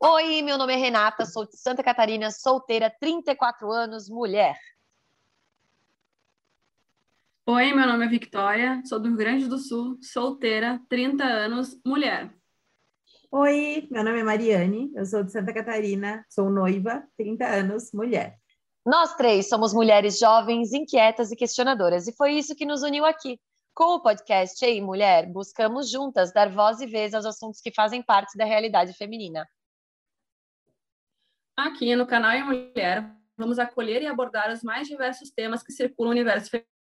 Oi, meu nome é Renata, sou de Santa Catarina, solteira, 34 anos, mulher. Oi, meu nome é Victoria, sou do Rio Grande do Sul, solteira, 30 anos, mulher. Oi, meu nome é Mariane, eu sou de Santa Catarina, sou noiva, 30 anos, mulher. Nós três somos mulheres jovens, inquietas e questionadoras, e foi isso que nos uniu aqui. Com o podcast Ei Mulher, buscamos juntas dar voz e vez aos assuntos que fazem parte da realidade feminina. Aqui no canal Ei Mulher, vamos acolher e abordar os mais diversos temas que circulam o universo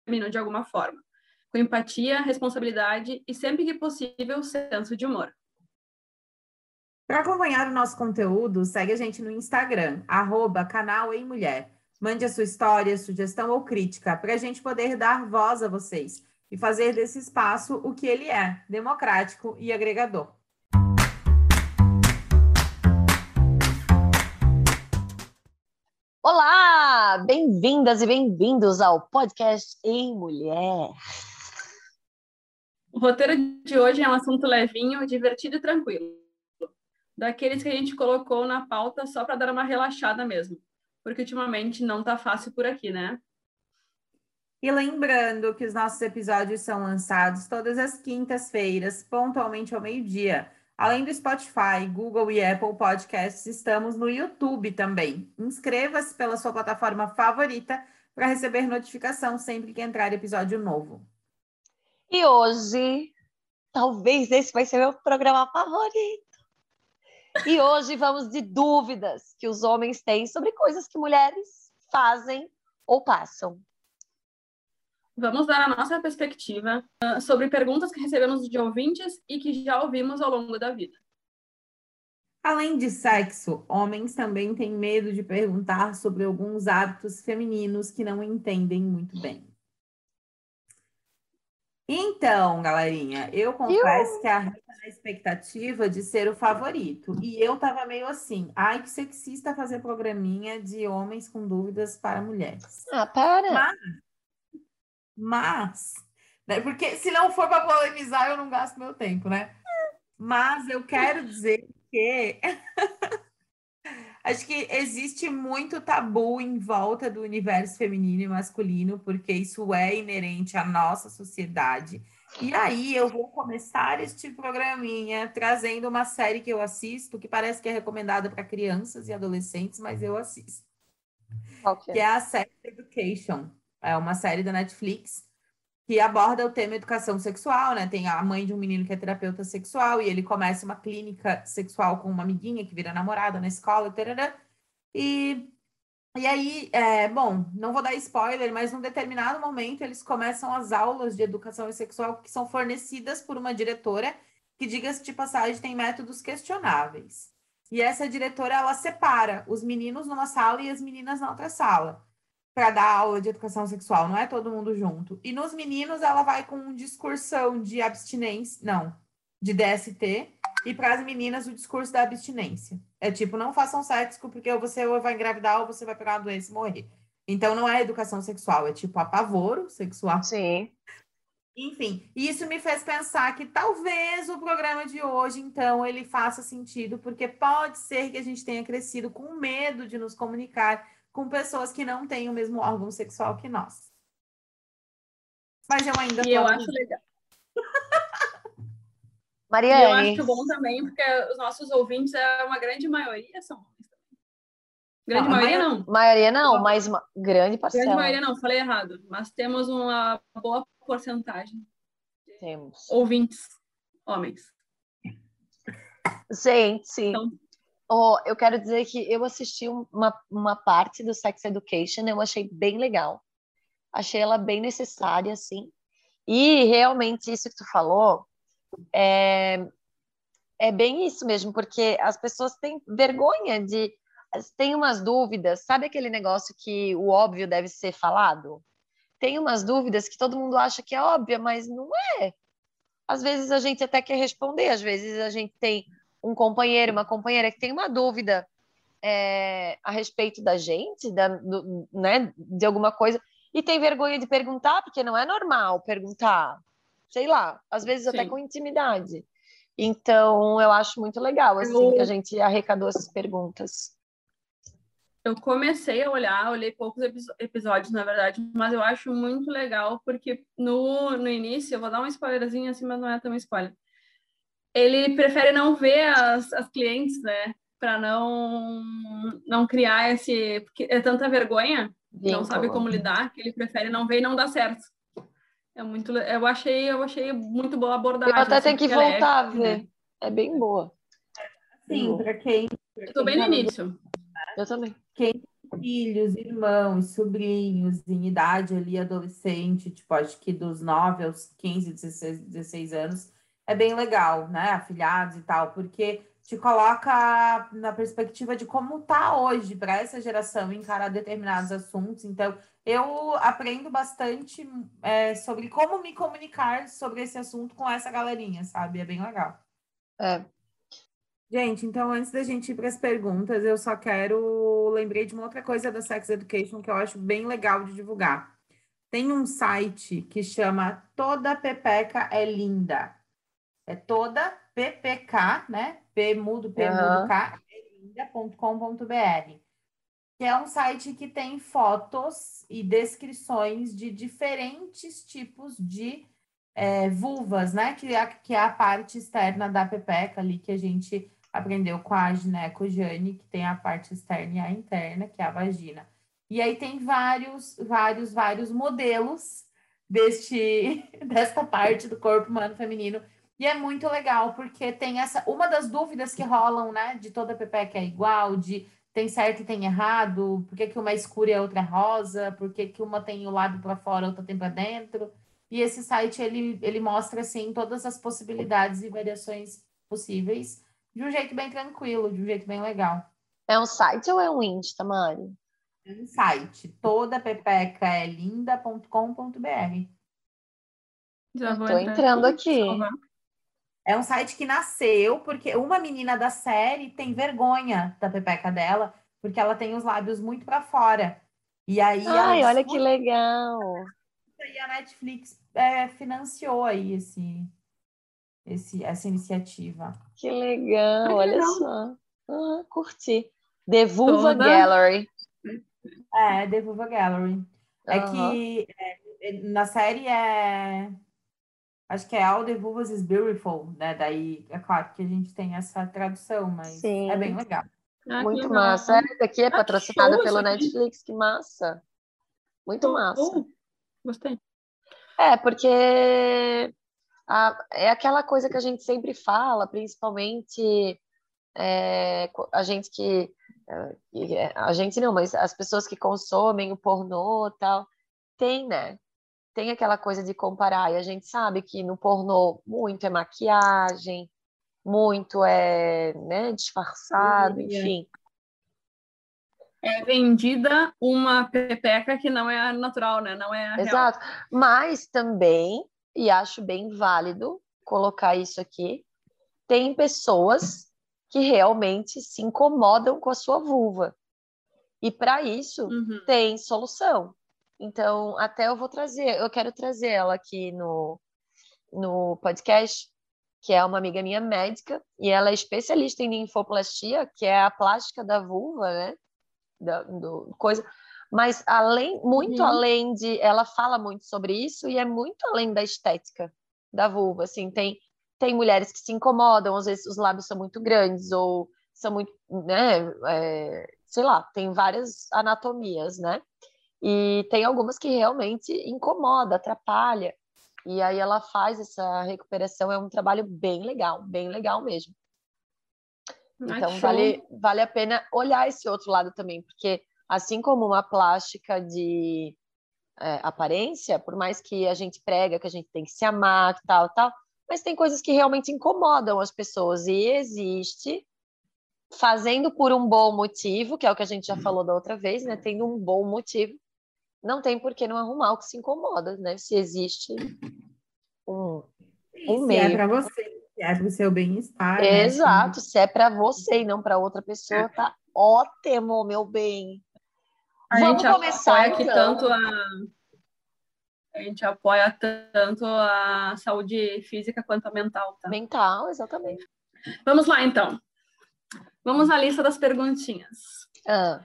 feminino de alguma forma, com empatia, responsabilidade e, sempre que possível, senso de humor. Para acompanhar o nosso conteúdo, segue a gente no Instagram, arroba canal Ei Mulher. Mande a sua história, sugestão ou crítica para a gente poder dar voz a vocês e fazer desse espaço o que ele é, democrático e agregador. Olá! Bem-vindas e bem-vindos ao podcast Em Mulher. O roteiro de hoje é um assunto levinho, divertido e tranquilo. Daqueles que a gente colocou na pauta só para dar uma relaxada mesmo porque ultimamente não tá fácil por aqui, né? E lembrando que os nossos episódios são lançados todas as quintas-feiras, pontualmente ao meio-dia. Além do Spotify, Google e Apple Podcasts, estamos no YouTube também. Inscreva-se pela sua plataforma favorita para receber notificação sempre que entrar episódio novo. E hoje, talvez esse vai ser meu programa favorito. E hoje vamos de dúvidas que os homens têm sobre coisas que mulheres fazem ou passam. Vamos dar a nossa perspectiva uh, sobre perguntas que recebemos de ouvintes e que já ouvimos ao longo da vida. Além de sexo, homens também têm medo de perguntar sobre alguns hábitos femininos que não entendem muito bem. Então, galerinha, eu confesso eu... que a Rita na expectativa de ser o favorito. E eu tava meio assim, ai, que sexista fazer programinha de homens com dúvidas para mulheres. Ah, para! Mas, mas né, porque se não for para polemizar, eu não gasto meu tempo, né? Mas eu quero dizer que Acho que existe muito tabu em volta do universo feminino e masculino, porque isso é inerente à nossa sociedade. E aí eu vou começar este programinha trazendo uma série que eu assisto, que parece que é recomendada para crianças e adolescentes, mas eu assisto. Okay. Que é a Sex Education. É uma série da Netflix que aborda o tema educação sexual, né? Tem a mãe de um menino que é terapeuta sexual e ele começa uma clínica sexual com uma amiguinha que vira namorada na escola, tarará, e e aí, é, bom, não vou dar spoiler, mas num determinado momento eles começam as aulas de educação sexual que são fornecidas por uma diretora que, diga-se de passagem, tem métodos questionáveis. E essa diretora, ela separa os meninos numa sala e as meninas na outra sala para dar aula de educação sexual, não é todo mundo junto. E nos meninos ela vai com um discursão de abstinência, não, de DST, e para as meninas o discurso da abstinência. É tipo, não façam sexo porque você ou vai engravidar ou você vai pegar uma doença e morrer. Então não é educação sexual, é tipo apavoro sexual. Sim. Enfim, isso me fez pensar que talvez o programa de hoje, então, ele faça sentido, porque pode ser que a gente tenha crescido com medo de nos comunicar com pessoas que não têm o mesmo órgão sexual que nós. Mas eu ainda E eu acho legal. Mariane. eu acho bom também, porque os nossos ouvintes, é uma grande maioria, são homens Grande não, maioria não. Maioria não, mas uma grande parcela. Grande maioria não, falei errado. Mas temos uma boa porcentagem. Temos. Ouvintes, homens. Gente, então, Oh, eu quero dizer que eu assisti uma, uma parte do Sex Education, eu achei bem legal. Achei ela bem necessária, assim. E realmente isso que tu falou é, é bem isso mesmo, porque as pessoas têm vergonha de. Tem umas dúvidas, sabe aquele negócio que o óbvio deve ser falado? Tem umas dúvidas que todo mundo acha que é óbvia, mas não é. Às vezes a gente até quer responder, às vezes a gente tem um companheiro, uma companheira que tem uma dúvida é, a respeito da gente, da, do, né, de alguma coisa, e tem vergonha de perguntar, porque não é normal perguntar, sei lá, às vezes Sim. até com intimidade. Então, eu acho muito legal, assim, eu... que a gente arrecadou essas perguntas. Eu comecei a olhar, olhei poucos episódios, na verdade, mas eu acho muito legal, porque no, no início, eu vou dar um spoilerzinho assim, mas não é tão spoiler. Ele prefere não ver as, as clientes, né? Para não, não criar esse. Porque é tanta vergonha, não sabe como lidar, que ele prefere não ver e não dar certo. É muito, eu achei, eu achei muito boa a abordagem. Eu até assim, tenho que voltar é, a ver. Né? É bem boa. Sim, para quem. Estou bem no início. Eu também. Quem filhos, irmãos, sobrinhos em idade ali adolescente, tipo, acho que dos 9 aos 15, 16, 16 anos, é bem legal, né? Afiliados e tal, porque te coloca na perspectiva de como tá hoje para essa geração encarar determinados assuntos. Então, eu aprendo bastante é, sobre como me comunicar sobre esse assunto com essa galerinha, sabe? É bem legal. É. Gente, então antes da gente ir para as perguntas, eu só quero lembrei de uma outra coisa da Sex Education que eu acho bem legal de divulgar. Tem um site que chama Toda Pepeca é Linda. É toda PPK, né? P mudo, P mudo K, linda.com.br que é um site que tem fotos e descrições de diferentes tipos de é, vulvas, né? Que é, que é a parte externa da pepeca ali que a gente aprendeu com a gineco Jane, que tem a parte externa e a interna, que é a vagina. E aí tem vários, vários, vários modelos deste desta parte do corpo humano feminino. E é muito legal, porque tem essa. Uma das dúvidas que rolam, né? De toda pepeca é igual, de tem certo e tem errado, por que, que uma é escura e a outra é rosa, por que, que uma tem o lábio para fora, a outra tem para dentro. E esse site ele, ele mostra assim todas as possibilidades e variações possíveis de um jeito bem tranquilo, de um jeito bem legal. É um site ou é um Insta, Mari? É um site. Toda pepeca é linda.com.br. Já vou Tô entrando aqui. É um site que nasceu porque uma menina da série tem vergonha da pepeca dela, porque ela tem os lábios muito para fora. E aí. Ai, olha que legal! E a Netflix é, financiou aí esse, esse, essa iniciativa. Que legal, olha só. Ah, curti. The Vulva Toda... Gallery. É, The Vulva Gallery. Uhum. É que é, na série é Acho que é All the Vulvas is Beautiful, né? Daí, é claro que a gente tem essa tradução, mas Sim. é bem legal. Ah, Muito legal. massa. Essa daqui é ah, patrocinada pelo Netflix, que massa. Muito massa. Uh, gostei. É, porque a, é aquela coisa que a gente sempre fala, principalmente é, a gente que. É, a gente não, mas as pessoas que consomem o pornô e tal, tem, né? Tem aquela coisa de comparar, e a gente sabe que no pornô muito é maquiagem, muito é né, disfarçado, enfim. É vendida uma pepeca que não é natural, né? Não é Exato. Real. Mas também, e acho bem válido colocar isso aqui, tem pessoas que realmente se incomodam com a sua vulva. E para isso uhum. tem solução. Então, até eu vou trazer, eu quero trazer ela aqui no, no podcast, que é uma amiga minha médica, e ela é especialista em linfoplastia, que é a plástica da vulva, né? Da, do, coisa. Mas além, muito uhum. além de, ela fala muito sobre isso e é muito além da estética da vulva, assim, tem tem mulheres que se incomodam, às vezes os lábios são muito grandes ou são muito, né, é, sei lá, tem várias anatomias, né? E tem algumas que realmente incomoda, atrapalha. E aí ela faz essa recuperação, é um trabalho bem legal, bem legal mesmo. Então vale, vale a pena olhar esse outro lado também, porque assim como uma plástica de é, aparência, por mais que a gente prega que a gente tem que se amar, tal, tal, mas tem coisas que realmente incomodam as pessoas e existe fazendo por um bom motivo, que é o que a gente já falou da outra vez, né? Tendo um bom motivo, não tem por que não arrumar o que se incomoda, né? Se existe um, um se meio. é para você, se é para o seu bem-estar. Né? Exato, se é para você e não para outra pessoa, tá ótimo, meu bem. A Vamos gente começar aqui então. tanto a A gente apoia tanto a saúde física quanto a mental. Tá? Mental, exatamente. Vamos lá, então. Vamos à lista das perguntinhas. Ah,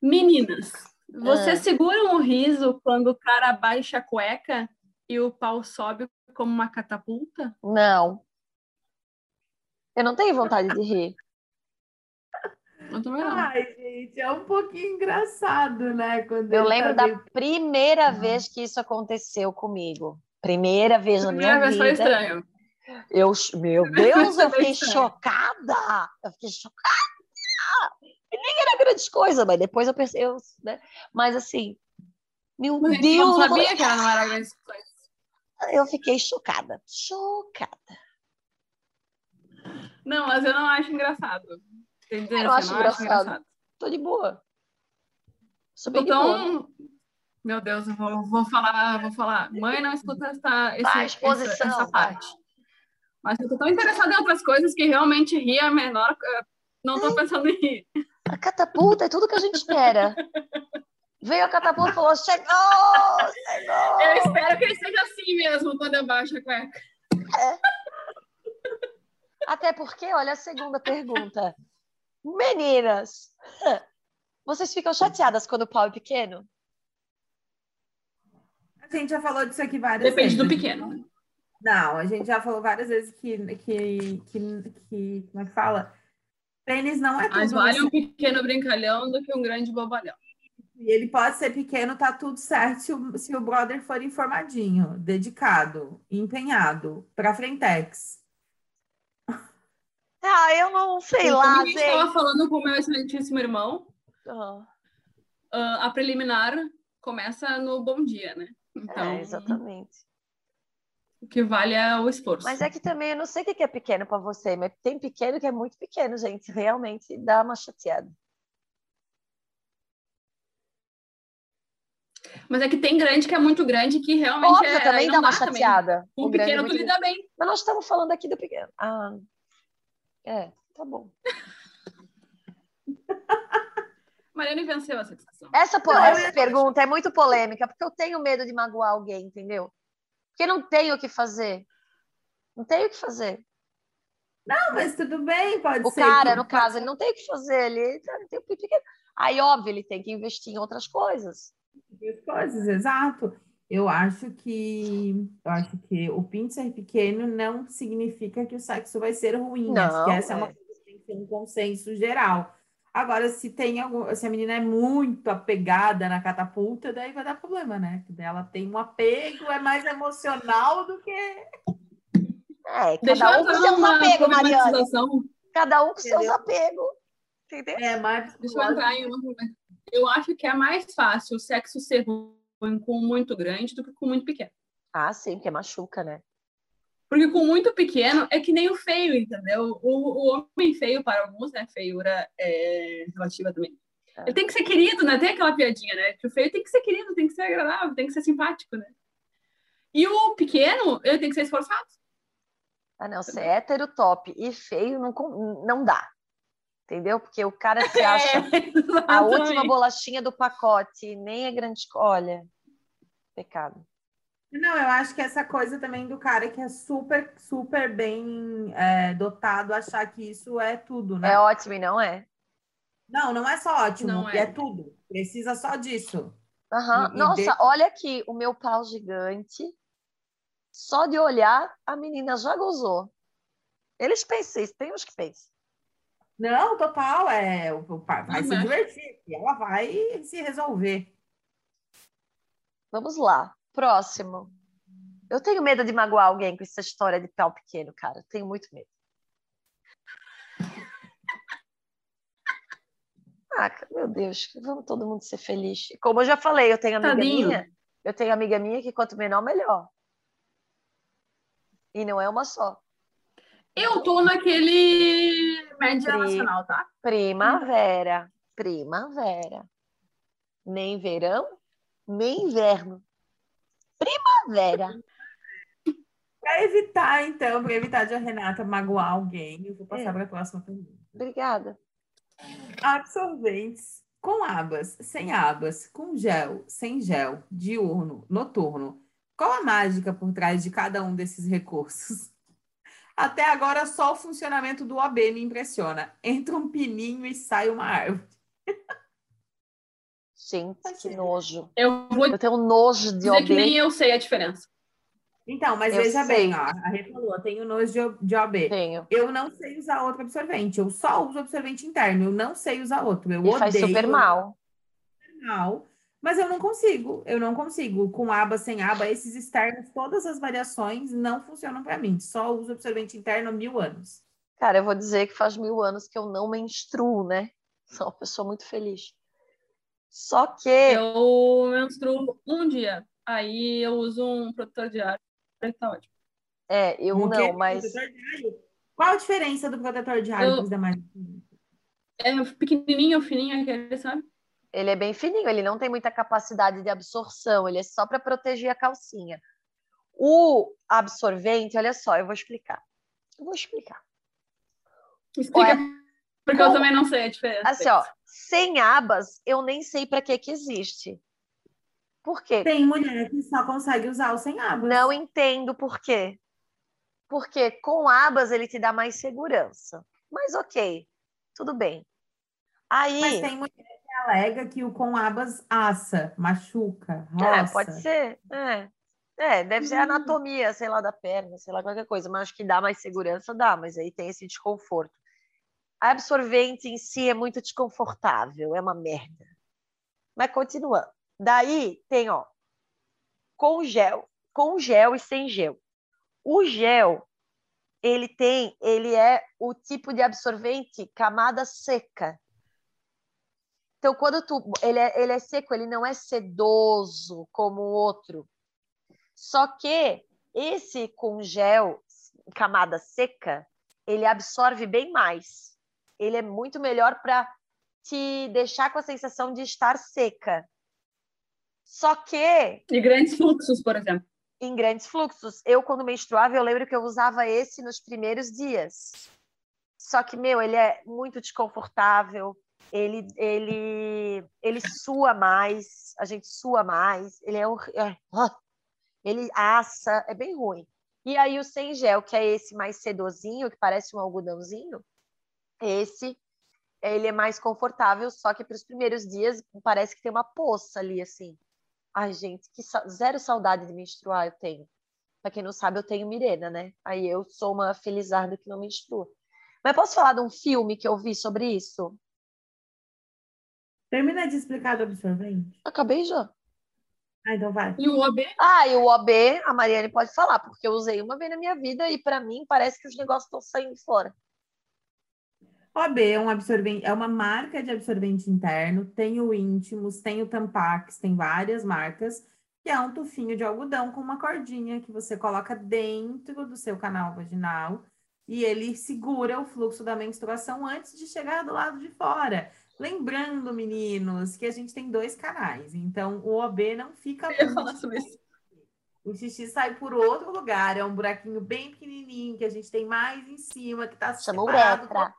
Meninas, vocês Ah. seguram o riso quando o cara baixa a cueca e o pau sobe como uma catapulta? não. Eu não tenho vontade de rir. Eu também não. Ai, gente, é um pouquinho engraçado, né? Quando Eu lembro tá da meio- primeira vez que isso aconteceu comigo. Primeira vez na Primeira minha vez foi vida. estranho. Eu, meu Deus, eu Foi fiquei chocada. Eu fiquei chocada. E nem era grande coisa, mas depois eu pensei, eu, né? Mas assim, meu Mas a Deus, não eu sabia que ela não era grande coisa. eu fiquei chocada. Chocada. Não, mas eu não acho engraçado. Entendeu? Eu não acho engraçado. Tô de boa. Sou bem de boa. Então, meu Deus, eu vou, vou falar, vou falar. Mãe, não escuta essa, esse, essa, exposição, essa vai. parte. Mas eu tô tão interessada em outras coisas que realmente rir é menor. eh, Não tô pensando em rir. A catapulta é tudo que a gente espera. Veio a catapulta e falou: chegou! Chegou! Eu espero que ele seja assim mesmo quando eu baixo a cueca. Até porque, olha a segunda pergunta. Meninas, vocês ficam chateadas quando o pau é pequeno? A gente já falou disso aqui várias Depende vezes. do pequeno. Não, a gente já falou várias vezes que, que, que, que como é que fala? Pênis não é tudo. Mas vale no um pequeno brincalhão do que um grande bobalhão. E ele pode ser pequeno, tá tudo certo se o, se o brother for informadinho, dedicado, empenhado, pra frentex. Ah, eu não sei Como lá, a gente estava falando com o meu excelentíssimo irmão, Ah, ah, a preliminar começa no bom dia, né? Então, é, exatamente. O que vale é o esforço. Mas é que também eu não sei o que é pequeno para você, mas tem pequeno que é muito pequeno, gente. Realmente dá uma chateada. Mas é que tem grande que é muito grande que realmente Óbvio, é, também dá uma chateada. Com O o grande é pequeno tu lida bem. Mas nós estamos falando aqui do pequeno. Ah, é, tá bom. Mariana venceu essa discussão. Essa, essa pergunta é muito polêmica, porque eu tenho medo de magoar alguém, entendeu? Porque não tenho o que fazer. Não tenho o que fazer. Não, mas tudo bem, pode O ser. cara, que- no caso, ele não tem o que fazer. Ele ele tem pequeno. Aí, óbvio, ele tem que investir em outras coisas. Coisas, exato. Eu acho que eu acho que o pinto ser pequeno não significa que o sexo vai ser ruim. Acho que Não, essa é uma é. coisa que tem que ter um consenso geral. Agora, se tem algum, se a menina é muito apegada na catapulta, daí vai dar problema, né? Porque Ela tem um apego, é mais emocional do que. É, Deixa cada eu um com seus apegos, Mariana. Cada um com seus Entendeu? apegos. Entendeu? É mais Deixa eu entrar em uma. Eu acho que é mais fácil o sexo ser ruim com muito grande do que com muito pequeno. Ah, sim, porque machuca, né? Porque com muito pequeno é que nem o feio, entendeu? O, o homem feio, para alguns, né? Feiura é relativa também. É. Ele tem que ser querido, né? Tem aquela piadinha, né? Que o feio tem que ser querido, tem que ser agradável, tem que ser simpático, né? E o pequeno, ele tem que ser esforçado. Ah, não, ser hétero top e feio não, não dá. Entendeu? Porque o cara se acha a última bolachinha do pacote, nem é grande. Olha, pecado. Não, eu acho que essa coisa também do cara que é super, super bem é, dotado, achar que isso é tudo, né? É ótimo e não é? Não, não é só ótimo, Não é. é. tudo. Precisa só disso. Aham. E- Nossa, olha aqui, o meu pau gigante. Só de olhar, a menina já gozou. Eles pensam isso, tem uns que pensam. Não, total, é, o, o pai vai Não se mexe. divertir ela vai se resolver. Vamos lá, próximo. Eu tenho medo de magoar alguém com essa história de pau pequeno, cara. Tenho muito medo. Ah, meu Deus, vamos todo mundo ser feliz. Como eu já falei, eu tenho amiga Tadinho. minha, eu tenho amiga minha que quanto menor, melhor. E não é uma só. Eu tô naquele média Pri. nacional, tá? Primavera, primavera. Nem verão, nem inverno. Primavera. Para evitar, então, para evitar de a Renata magoar alguém, eu vou passar É. para a próxima pergunta. Obrigada. Absorventes com abas, sem abas, com gel, sem gel, diurno, noturno. Qual a mágica por trás de cada um desses recursos? Até agora, só o funcionamento do OB me impressiona. Entra um pininho e sai uma árvore. Gente, que nojo. Eu vou Eu tenho nojo de dizer OB. que nem eu sei a diferença. Então, mas Eu veja sei. bem, ó, a Rê falou, eu tenho nojo de, de OB. Tenho. Eu não sei usar outro absorvente, eu só uso absorvente interno, eu não sei usar outro. Eu E faz odeio super mal. mal, mas eu não consigo, eu não consigo. Com aba, sem aba, esses externos, todas as variações não funcionam para mim. Só uso absorvente interno há mil anos. Cara, eu vou dizer que faz mil anos que eu não menstruo, né? Sou uma pessoa muito feliz. Só que Eu menstruo um dia, aí eu uso um protetor diário, aí tá ótimo. é, eu O quê? não, mas? Qual a diferença do protetor diário Eu- demais? É pequenininho, fininho, aquele, sabe? ele é bem fininho, ele não tem muita capacidade de absorção, ele é só para proteger a calcinha. O absorvente, olha só, eu vou explicar. Eu vou explicar. Explica, porque eu como- também não sei a diferença. Assim, ó, sem abas, eu nem sei para que que existe. Por quê? Tem mulher que só consegue usar o sem aba. Não entendo por quê. Porque com abas ele te dá mais segurança. Mas ok, tudo bem. Aí, Mas tem mulher que alega que o com abas assa, machuca, é, roça. pode ser. É. É, deve ser Hum. anatomia, sei lá, da perna, sei lá, qualquer coisa. Mas acho que dá mais segurança, dá, mas aí tem esse desconforto. Absorvente em si é muito desconfortável, é uma merda. Mas continuando. Daí tem, ó, com gel, com gel e sem gel. O gel, ele tem, ele é o tipo de absorvente camada seca. Então, quando tu, ele é, ele é seco, ele não é sedoso como o outro. Só que esse com gel, camada seca, ele absorve bem mais. Ele é muito melhor para te deixar com a sensação de estar seca. Só que E grandes fluxos, por exemplo. em grandes fluxos. Eu, quando menstruava, eu lembro que eu usava esse nos primeiros dias. Só que, meu, ele é muito desconfortável, ele, ele, ele sua mais, a gente sua mais, ele é, é, ele assa, é bem ruim. E aí o sem gel, que é esse mais sedosinho, que parece um algodãozinho, esse ele é mais confortável, só que para os primeiros dias parece que tem uma poça ali, assim. Ai, gente, que sa- zero saudade de menstruar eu tenho. Pra quem não sabe, eu tenho Mirena, né? Aí eu sou uma felizarda que não menstrua. Mas posso falar de um filme que eu vi sobre isso? Termina de explicar do absorvente. Acabei já. Ah, então vai. E o OB, Ah, e o OB, a Mariane pode falar, porque eu usei uma vez na minha vida e pra mim parece que os negócios estão saindo fora. OB é um absorvente, é uma marca de absorvente interno, tem o Íntimos, tem o Tampax, tem várias marcas, que é um tufinho de algodão com uma cordinha que você coloca dentro do seu canal vaginal e ele segura o fluxo da menstruação antes de chegar do lado de fora. Lembrando, meninos, que a gente tem dois canais, então o OB não fica eu ia falar sobre isso. o xixi sai por outro lugar, é um buraquinho bem pequenininho que a gente tem mais em cima, que está Chama separado uretra.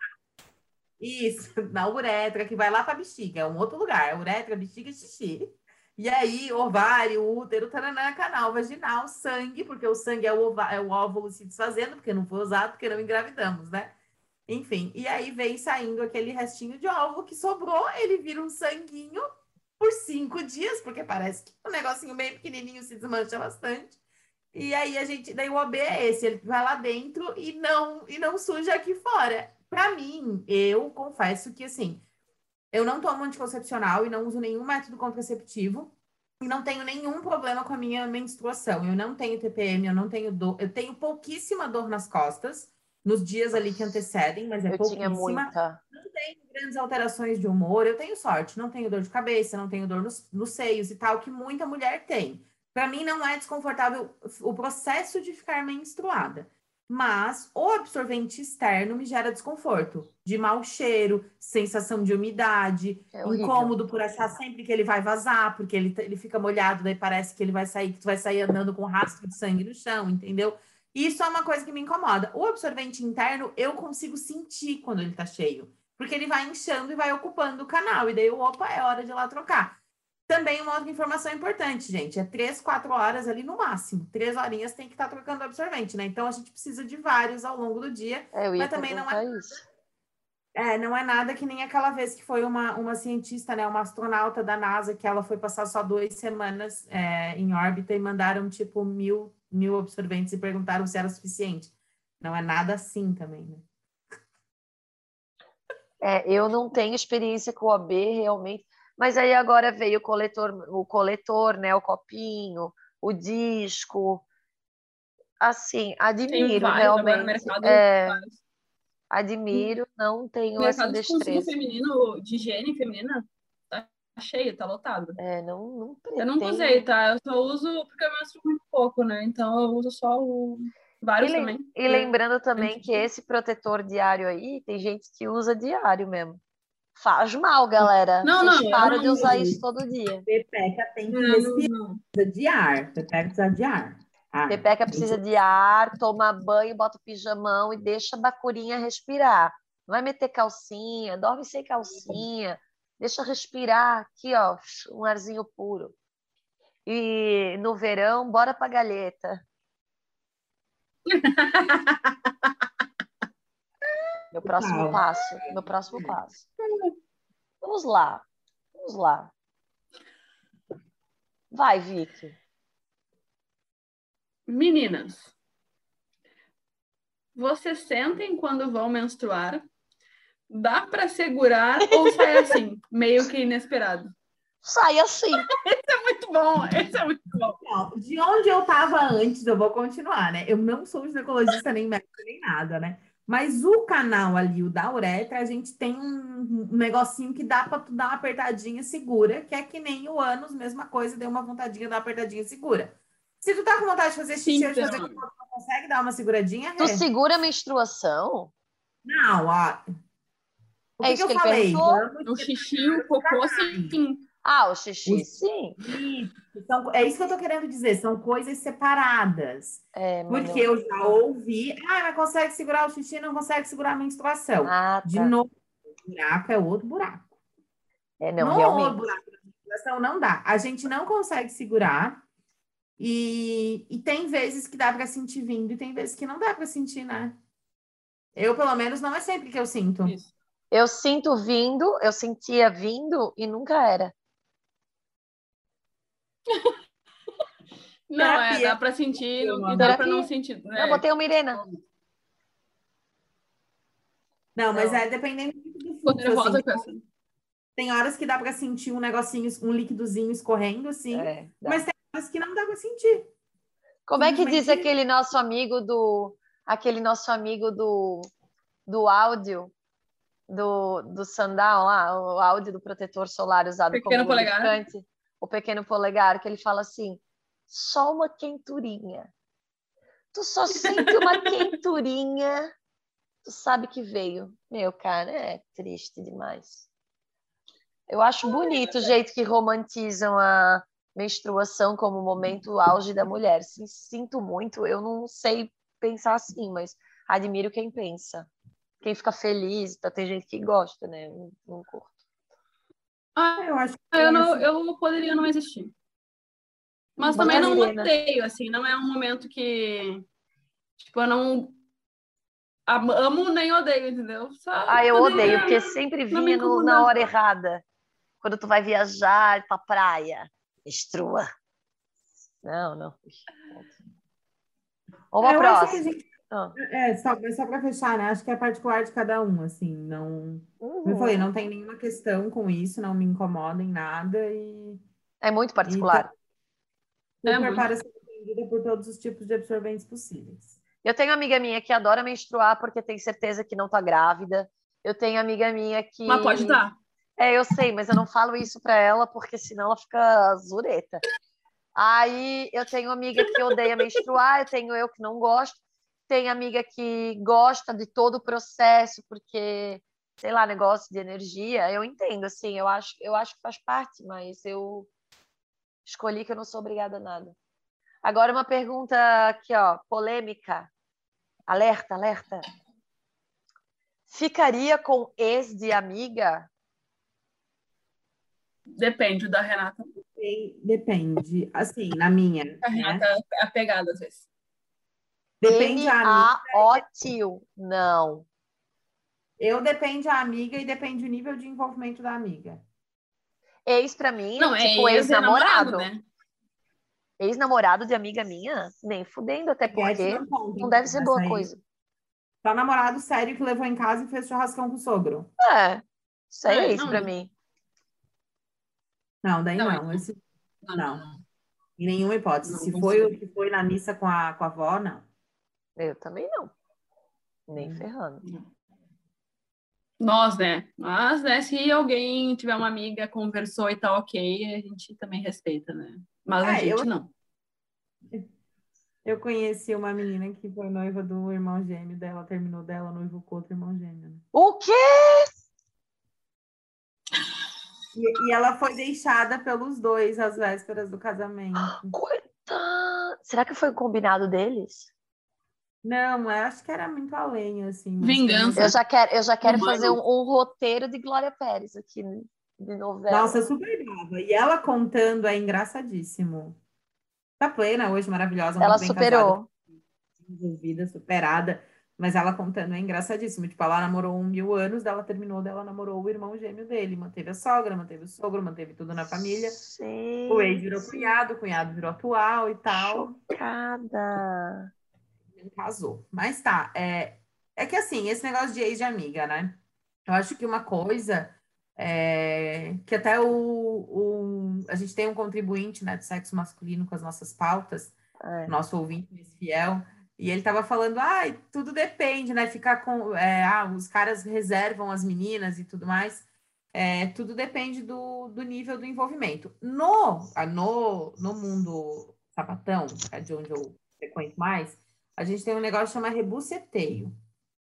Isso, na uretra, que vai lá para a bexiga, é um outro lugar, uretra, bexiga e xixi. E aí, ovário, útero, taranã, canal vaginal, sangue, porque o sangue é o, é o óvulo se desfazendo, porque não foi usado, porque não engravidamos, né? Enfim, e aí vem saindo aquele restinho de óvulo que sobrou, ele vira um sanguinho por cinco dias, porque parece que um negocinho bem pequenininho se desmancha bastante. E aí a gente, daí o OB é esse, ele vai lá dentro e não e não suja aqui fora. Para mim, eu confesso que assim, eu não tomo anticoncepcional e não uso nenhum método contraceptivo e não tenho nenhum problema com a minha menstruação. Eu não tenho TPM, eu não tenho dor, eu tenho pouquíssima dor nas costas nos dias ali que antecedem, mas é Eu tinha pouquíssima muita. não tenho grandes alterações de humor, eu tenho sorte, não tenho dor de cabeça, não tenho dor nos, nos seios e tal, que muita mulher tem. Para mim não é desconfortável o processo de ficar menstruada, mas o absorvente externo me gera desconforto, de mau cheiro, sensação de umidade, É incômodo por achar sempre que ele vai vazar, porque ele, ele fica molhado, daí parece que ele vai sair, que tu vai sair andando com rastro de sangue no chão, entendeu? Isso é uma coisa que me incomoda. O absorvente interno, eu consigo sentir quando ele tá cheio, porque ele vai inchando e vai ocupando o canal, e daí opa, é hora de ir lá trocar. Também uma outra informação importante, gente, é três, quatro horas ali no máximo. Três horinhas tem que estar tá trocando absorvente, né? Então a gente precisa de vários ao longo do dia. É, mas também não é, isso. é, não é nada que nem aquela vez que foi uma, uma cientista, né? Uma astronauta da NASA, que ela foi passar só duas semanas é, em órbita e mandaram tipo mil, mil absorventes e perguntaram se era suficiente. Não é nada assim também, né? É, eu não tenho experiência com o AB realmente. Mas aí agora veio o coletor, o coletor, né, o copinho, o disco. Assim, admiro vários, realmente. Mercado, é, admiro, não tenho essa destreza. De feminino, de higiene feminina, tá cheio, tá lotado. É, não, não pretendo. Eu não usei, tá? Eu só uso porque eu menstruo muito pouco, né? Então eu uso só o vários e, também. E lembrando também que esse protetor diário aí, tem gente que usa diário mesmo. Faz mal, galera. Não, Vocês não. Para de usar isso todo dia. Pepeca tem que respirar. de ar. Pepeca precisa de ar. Ah, Pepeca precisa de ar, toma banho, bota o pijamão e deixa a bacurinha respirar. Não vai meter calcinha, dorme sem calcinha. Deixa respirar aqui, ó, um arzinho puro. E no verão, bora pra galheta. Meu próximo passo. Meu próximo passo. Vamos lá. Vamos lá. Vai, Vicky. Meninas, vocês sentem quando vão menstruar? Dá para segurar ou sai assim, meio que inesperado? Sai assim. Esse é muito bom, esse é muito bom. Não, de onde eu estava antes, eu vou continuar, né? Eu não sou ginecologista, nem médico, nem nada, né? Mas o canal ali, o da uretra, a gente tem um negocinho que dá para tu dar uma apertadinha segura, que é que nem o ânus, mesma coisa, deu uma vontadinha, dar uma apertadinha segura. Se tu tá com vontade de fazer xixi, de fazer então. tu consegue dar uma seguradinha? Tu é. segura a menstruação? Não, ó. O é que isso que, que eu falei? O xixi, o cocô, sim. Ah, o xixi, sim. São, é isso que eu tô querendo dizer, são coisas separadas. É, Porque eu já ouvi, ah, consegue segurar o xixi, não consegue segurar a menstruação. Ah, tá. De novo, o buraco é outro buraco. É, não, no realmente. buraco da menstruação não dá. A gente não consegue segurar. E, e tem vezes que dá para sentir vindo e tem vezes que não dá para sentir, né? Eu, pelo menos, não é sempre que eu sinto. Isso. Eu sinto vindo, eu sentia vindo e nunca era. Não, é, dá para sentir e dá para não sentir. É. Eu botei uma Irena. Não, mas é dependendo do fluxo. Assim. Tem horas que dá para sentir um negocinho, um líquidozinho escorrendo, assim. É, mas tem horas que não dá para sentir. Como é que diz aquele nosso amigo do. Aquele nosso amigo do, do áudio, do, do sandal lá, o áudio do protetor solar usado Pequeno como lubrificante o pequeno polegar, que ele fala assim: só uma quenturinha. Tu só sente uma quenturinha, tu sabe que veio. Meu, cara, é triste demais. Eu acho bonito o jeito que romantizam a menstruação como momento auge da mulher. Sinto muito, eu não sei pensar assim, mas admiro quem pensa. Quem fica feliz, tá? tem gente que gosta, né? Não, não curto. Ah, eu acho que eu, não, eu poderia não existir. Mas também não odeio, assim, não é um momento que. Tipo, eu não amo nem odeio, entendeu? Só ah, eu odeio, porque sempre vinha no, na hora errada. Quando tu vai viajar pra praia. Estrua. Não, não. Vamos pra próxima. Ah. É, só, só para fechar, né? Acho que é particular de cada um, assim, não. Uhum. Como eu falei, não tem nenhuma questão com isso, não me incomoda em nada e. É muito particular. E tá, é para ser atendida por todos os tipos de absorventes possíveis. Eu tenho amiga minha que adora menstruar porque tem certeza que não tá grávida. Eu tenho amiga minha que. Mas pode dar. É, eu sei, mas eu não falo isso para ela porque senão ela fica zureta. Aí eu tenho amiga que odeia menstruar, eu tenho eu que não gosto tem amiga que gosta de todo o processo, porque, sei lá, negócio de energia, eu entendo, assim, eu acho, eu acho que faz parte, mas eu escolhi que eu não sou obrigada a nada. Agora uma pergunta aqui, ó, polêmica. Alerta, alerta. Ficaria com ex de amiga? Depende da Renata. Depende. Assim, na minha. A Renata né? é apegada às vezes. Depende da amiga. ó tio. Não. Eu depende a amiga e depende o nível de envolvimento da amiga. Ex pra mim, Não, é tipo ex namorado, ex-namorado. né? Ex-namorado de amiga minha, nem fudendo, até porque não não deve ser essa boa aí. coisa. Só namorado sério que levou em casa e fez churrascão com o sogro. É, isso aí É, é ex não. pra mim. Não, daí Não, não. é- Esse, Não, Não. em nenhuma hipótese. Não Se foi o que foi na missa com a, com a avó, não. Eu também não. Nem Hum. ferrando. Nós, né? Mas, né, se alguém tiver uma amiga, conversou e tá ok, a gente também respeita, né? Mas a É, gente eu- não. Eu conheci uma menina que foi noiva do irmão gêmeo dela, terminou dela, noivo com outro irmão gêmeo. né? O quê? E, e ela foi deixada pelos dois às vésperas do casamento. Coitado. Será que foi o combinado deles? Não, eu acho que era muito além, assim. Vingança. Eu já quero, eu já quero fazer um, um roteiro de Glória Pérez aqui de novela. Nossa, super brava. E ela contando é engraçadíssimo. Tá plena hoje, maravilhosa. Ela superou. desenvolvida, superada. Mas ela contando é engraçadíssimo. Tipo, ela namorou um mil anos, dela terminou, dela namorou o irmão gêmeo dele. Manteve a sogra, manteve o sogro, manteve tudo na família. O ex virou cunhado, o cunhado virou atual e tal. chocada. Casou. Mas tá, é, é que assim, esse negócio de ex de amiga, né? Eu acho que uma coisa é, que até o, o- a gente tem um contribuinte, né, do sexo masculino com as nossas pautas, É. nosso ouvinte mais fiel, e ele tava falando, ai, tudo depende, né? Ficar com, é, ah, os caras reservam as meninas e tudo mais. É, tudo depende do, do nível do envolvimento. No, ah, no, no mundo sapatão, é de onde eu frequento mais, a gente tem um negócio que chama rebuceteio.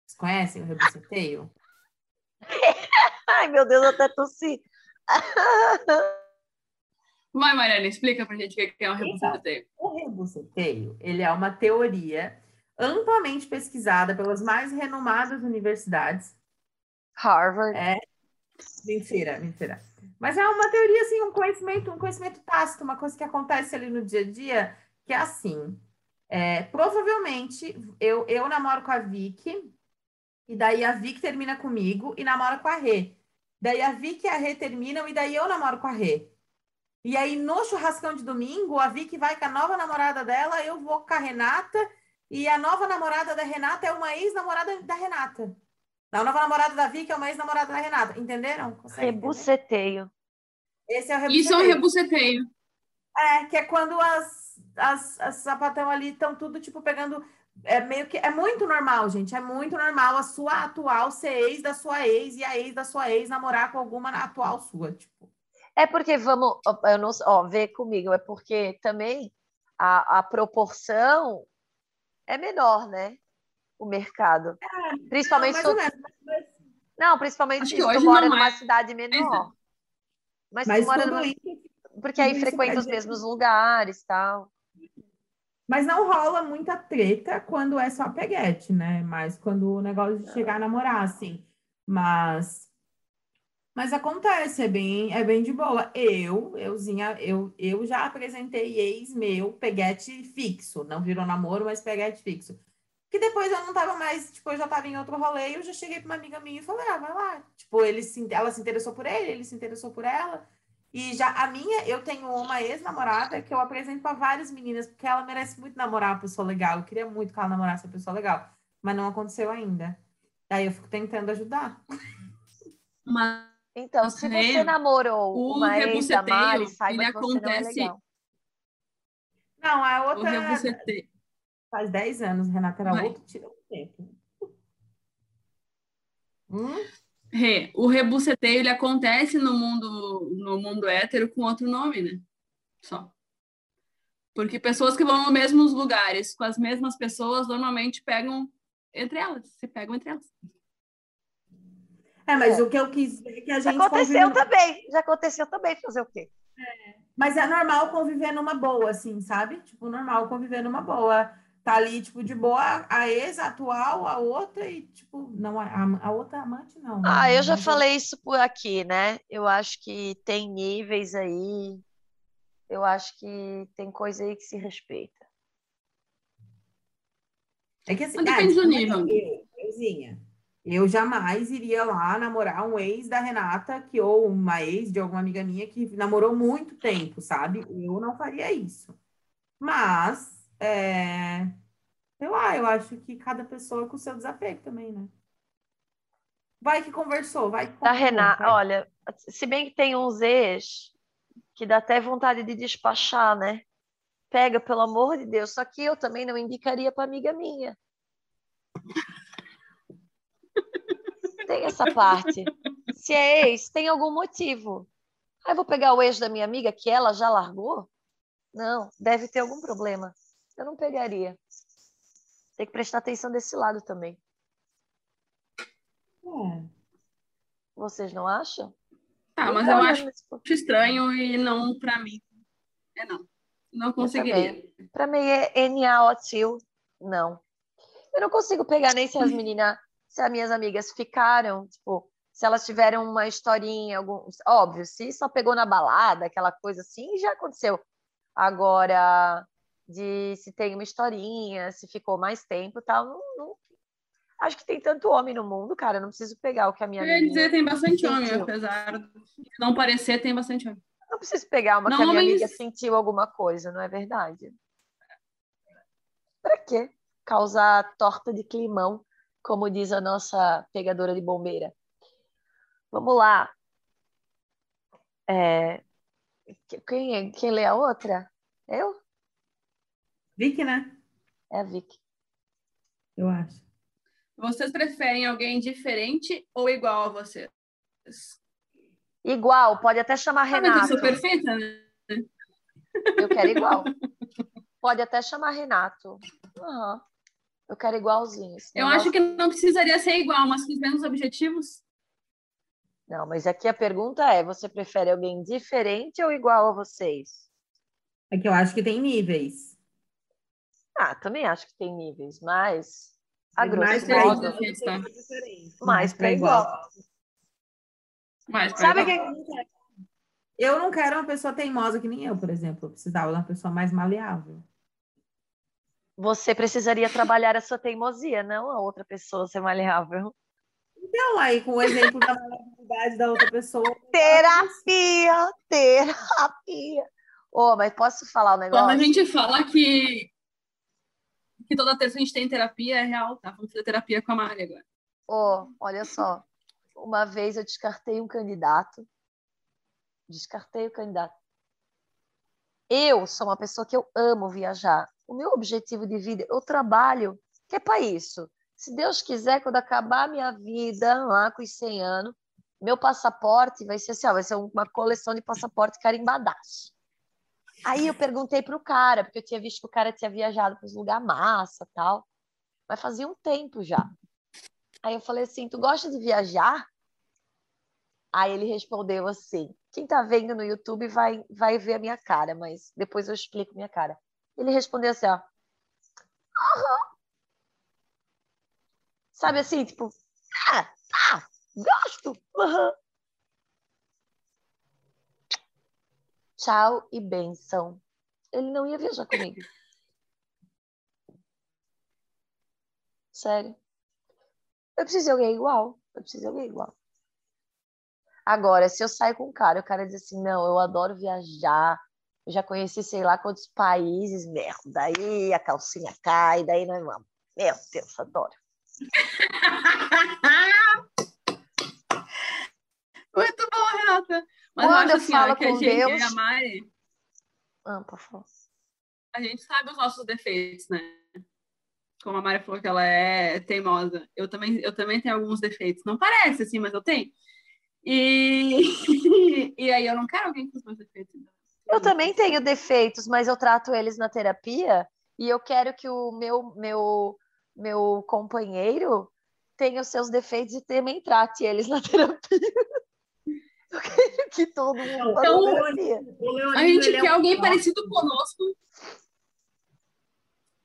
Vocês conhecem o rebuceteio? Ai, meu Deus, eu até tossi. Vai, Mariana, explica pra gente o que é um Então. rebuceteio. O rebuceteio, ele é uma teoria amplamente pesquisada pelas mais renomadas universidades. Harvard. É. Mentira, mentira. Mas é uma teoria, assim, um conhecimento, um conhecimento tácito, uma coisa que acontece ali no dia a dia, que é assim. É, provavelmente eu, eu namoro com a Vicky, e daí a Vicky termina comigo e namora com a Rê. Daí a Vicky e a Rê terminam, e daí eu namoro com a Rê. E aí, no churrascão de domingo, a Vicky vai com a nova namorada dela, eu vou com a Renata, e a nova namorada da Renata é uma ex-namorada da Renata. A nova namorada da Vicky é uma ex-namorada da Renata. Entenderam? Consegue entender? Rebuceteio. Esse é o Isso é um rebuceteio. rebuceteio. É, que é quando as, as, as sapatão ali estão tudo, tipo, pegando... É meio que... É muito normal, gente. É muito normal a sua atual ser ex da sua ex e a ex da sua ex namorar com alguma atual sua, tipo. É porque vamos, ó, eu não, ó, ver comigo, é porque também a, a proporção é menor, né? O mercado. Principalmente Não, mais tu-. Mas, Não, principalmente se tu mora numa é. cidade menor. Mas, mas tu mora numa... isso... Porque aí frequenta os mesmos lugares tal. Mas não rola muita treta quando é só peguete, né? Mas quando o negócio de chegar a namorar, assim. Mas... Mas acontece, é bem, é bem de boa. Eu, euzinha, eu, eu já apresentei ex meu, peguete fixo. Não virou namoro, mas peguete fixo. Que depois eu não tava mais, tipo, eu já tava em outro rolê, eu já cheguei pra uma amiga minha e falei, ah, vai lá. Tipo, ele se, ela se interessou por ele, ele se interessou por ela. E já a minha, eu tenho uma ex-namorada que eu apresento para várias meninas, porque ela merece muito namorar uma pessoa legal. Eu queria muito que ela namorasse uma pessoa legal, mas não aconteceu ainda. Daí eu fico tentando ajudar. Mas Então, se Né? você namorou O uma ex da Mari, saiba ele que você não é acontece- legal. Não, a o outra rebuceteio. faz 10 anos, Renata era Vai. outro, tira o tempo. Hum? Rê, o rebuceteio ele acontece no mundo no mundo hétero com outro nome, né? Só. Porque pessoas que vão nos mesmos lugares com as mesmas pessoas normalmente pegam entre elas, se pegam entre elas. É, mas É. o que eu quis dizer é que a Já gente aconteceu convive- também. Já aconteceu também. Fazer o quê? Mas é normal conviver numa boa, assim, sabe? Tipo, normal conviver numa boa. Tá ali, tipo, de boa, a ex atual, a outra, e, tipo, não, a, a outra amante não. Né? Ah, eu já falei isso por aqui, né? Eu acho que tem níveis aí, eu acho que tem coisa aí que se respeita. É que assim, Mas depende do nível. Eu, euzinha, eu jamais iria lá namorar um ex da Renata, que ou uma ex de alguma amiga minha que namorou muito tempo, sabe? Eu não faria isso. Mas, é... sei lá, eu acho que cada pessoa com o seu desapego também, né? Vai que conversou, vai que Da conversou, Renata, vai. olha, se bem que tem uns ex que dá até vontade de despachar, né? Pega, pelo amor de Deus. Só que eu também não indicaria para amiga minha. Tem essa parte. Se é ex, tem algum motivo. Aí eu vou pegar o ex da minha amiga que ela já largou? Não, deve ter algum problema. Eu não pegaria. Tem que prestar atenção desse lado também. É. Vocês não acham? Tá, mas Então, eu acho estranho e não pra mim. É não. Não conseguiria. Para mim é NaOtil, não. Eu não consigo pegar nem se as meninas, se as minhas amigas ficaram, tipo, se elas tiveram uma historinha, algum, óbvio, se só pegou na balada, aquela coisa assim, já aconteceu. Agora, de se tem uma historinha, se ficou mais tempo, e tal, não, não- acho que tem tanto homem no mundo, cara, não preciso pegar o que a minha Eu ia dizer, tem bastante homem, sentiu. apesar de não parecer, tem bastante homem. Não preciso pegar uma Não, que a minha homens- amiga sentiu alguma coisa, não é verdade? Pra quê? Causar torta de climão, como diz a nossa pegadora de bombeira. Vamos lá. É, que- Quem, quem lê a outra? Eu? Vicky, né? É a Vicky. Eu acho. Vocês preferem alguém diferente ou igual a vocês? Igual, pode até chamar Ah, mas eu Renato. sou perfeita, né? Eu quero igual. Pode até chamar Renato. Aham. Eu quero igualzinho. Eu acho que não precisaria ser igual, mas com os mesmos objetivos. Não, mas aqui a pergunta é: você prefere alguém diferente ou igual a vocês? É que eu acho que tem níveis. Ah, também acho que tem níveis, mas a mais grosso igual. modo, igual que mais pra igual. Mas pra Sabe igual. quem? Eu não quero uma pessoa teimosa que nem eu, por exemplo. Eu precisava de uma pessoa mais maleável. Você precisaria trabalhar a sua teimosia, não a outra pessoa ser maleável. Então, aí, com o exemplo da maleabilidade da outra pessoa, Terapia, terapia. Ô, mas posso falar um Quando negócio? a gente fala que, que toda terça a gente tem terapia, é real, tá? Vamos fazer terapia com a Mari agora. Ô, olha só. Uma vez eu descartei um candidato. Descartei o candidato. Eu sou uma pessoa que eu amo viajar. O meu objetivo de vida, eu trabalho, que é para isso. Se Deus quiser, quando acabar a minha vida, lá com os 100 anos, meu passaporte vai ser assim, ó, vai ser uma coleção de passaporte carimbadaço. Aí eu perguntei pro cara, porque eu tinha visto que o cara tinha viajado para os lugares massa tal. Mas fazia um tempo já. Aí eu falei assim: Tu gosta de viajar? Aí ele respondeu assim: Quem tá vendo no YouTube vai, vai ver a minha cara, mas depois eu explico minha cara. Ele respondeu assim: Ó, "Aham." Sabe assim, tipo, ah, tá, gosto, aham. Tchau e benção. Ele não ia viajar comigo. Sério. Eu preciso de alguém igual. Eu preciso de alguém igual. Agora, se eu saio com um cara, o cara diz assim, não, eu adoro viajar, eu já conheci sei lá quantos países, merda, daí a calcinha cai, daí nós vamos. Meu Deus, adoro. Muito bom, Renata. Mas Quando eu acho eu assim, falo ó, que a com gente, eu Deus- a Mari, Ah, por favor. a gente sabe os nossos defeitos, né? Como a Mari falou que ela é teimosa. Eu também, eu também tenho alguns defeitos. Não parece, assim, mas eu tenho. E, e aí eu não quero alguém com os meus defeitos. Eu também tenho defeitos, mas eu trato eles na terapia e eu quero que o meu meu meu companheiro tenha os seus defeitos e também trate eles na terapia. Eu quero que todo mundo Então, Leonino, A gente é quer um alguém parecido conosco.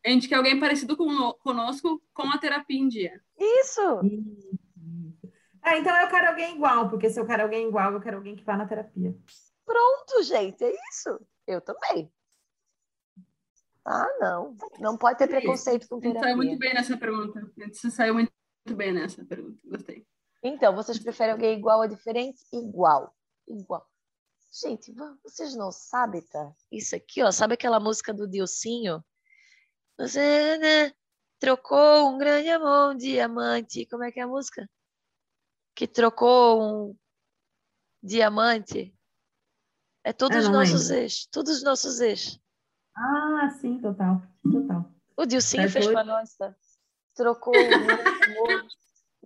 A gente quer alguém parecido com, conosco com a terapia em dia. Isso! Ah, então eu quero alguém igual, porque se eu quero alguém igual, eu quero alguém que vá na terapia. Pronto, gente, é isso. Eu também. Ah, não. Não pode ter preconceito com terapia. A gente saiu muito bem nessa pergunta. A gente saiu muito bem nessa pergunta. Gostei. Então, vocês preferem alguém igual ou diferente? Igual. Igual. Gente, vocês não sabem, tá? Isso aqui, ó. Sabe aquela música do Dilcinho? Você né, trocou um grande amor, um diamante. Como é que é a música? Que trocou um diamante. É todos os nossos ex. Todos os nossos ex. Ah, sim, total. Total. O Dilcinho tá fez para nós, tá? Trocou o amor,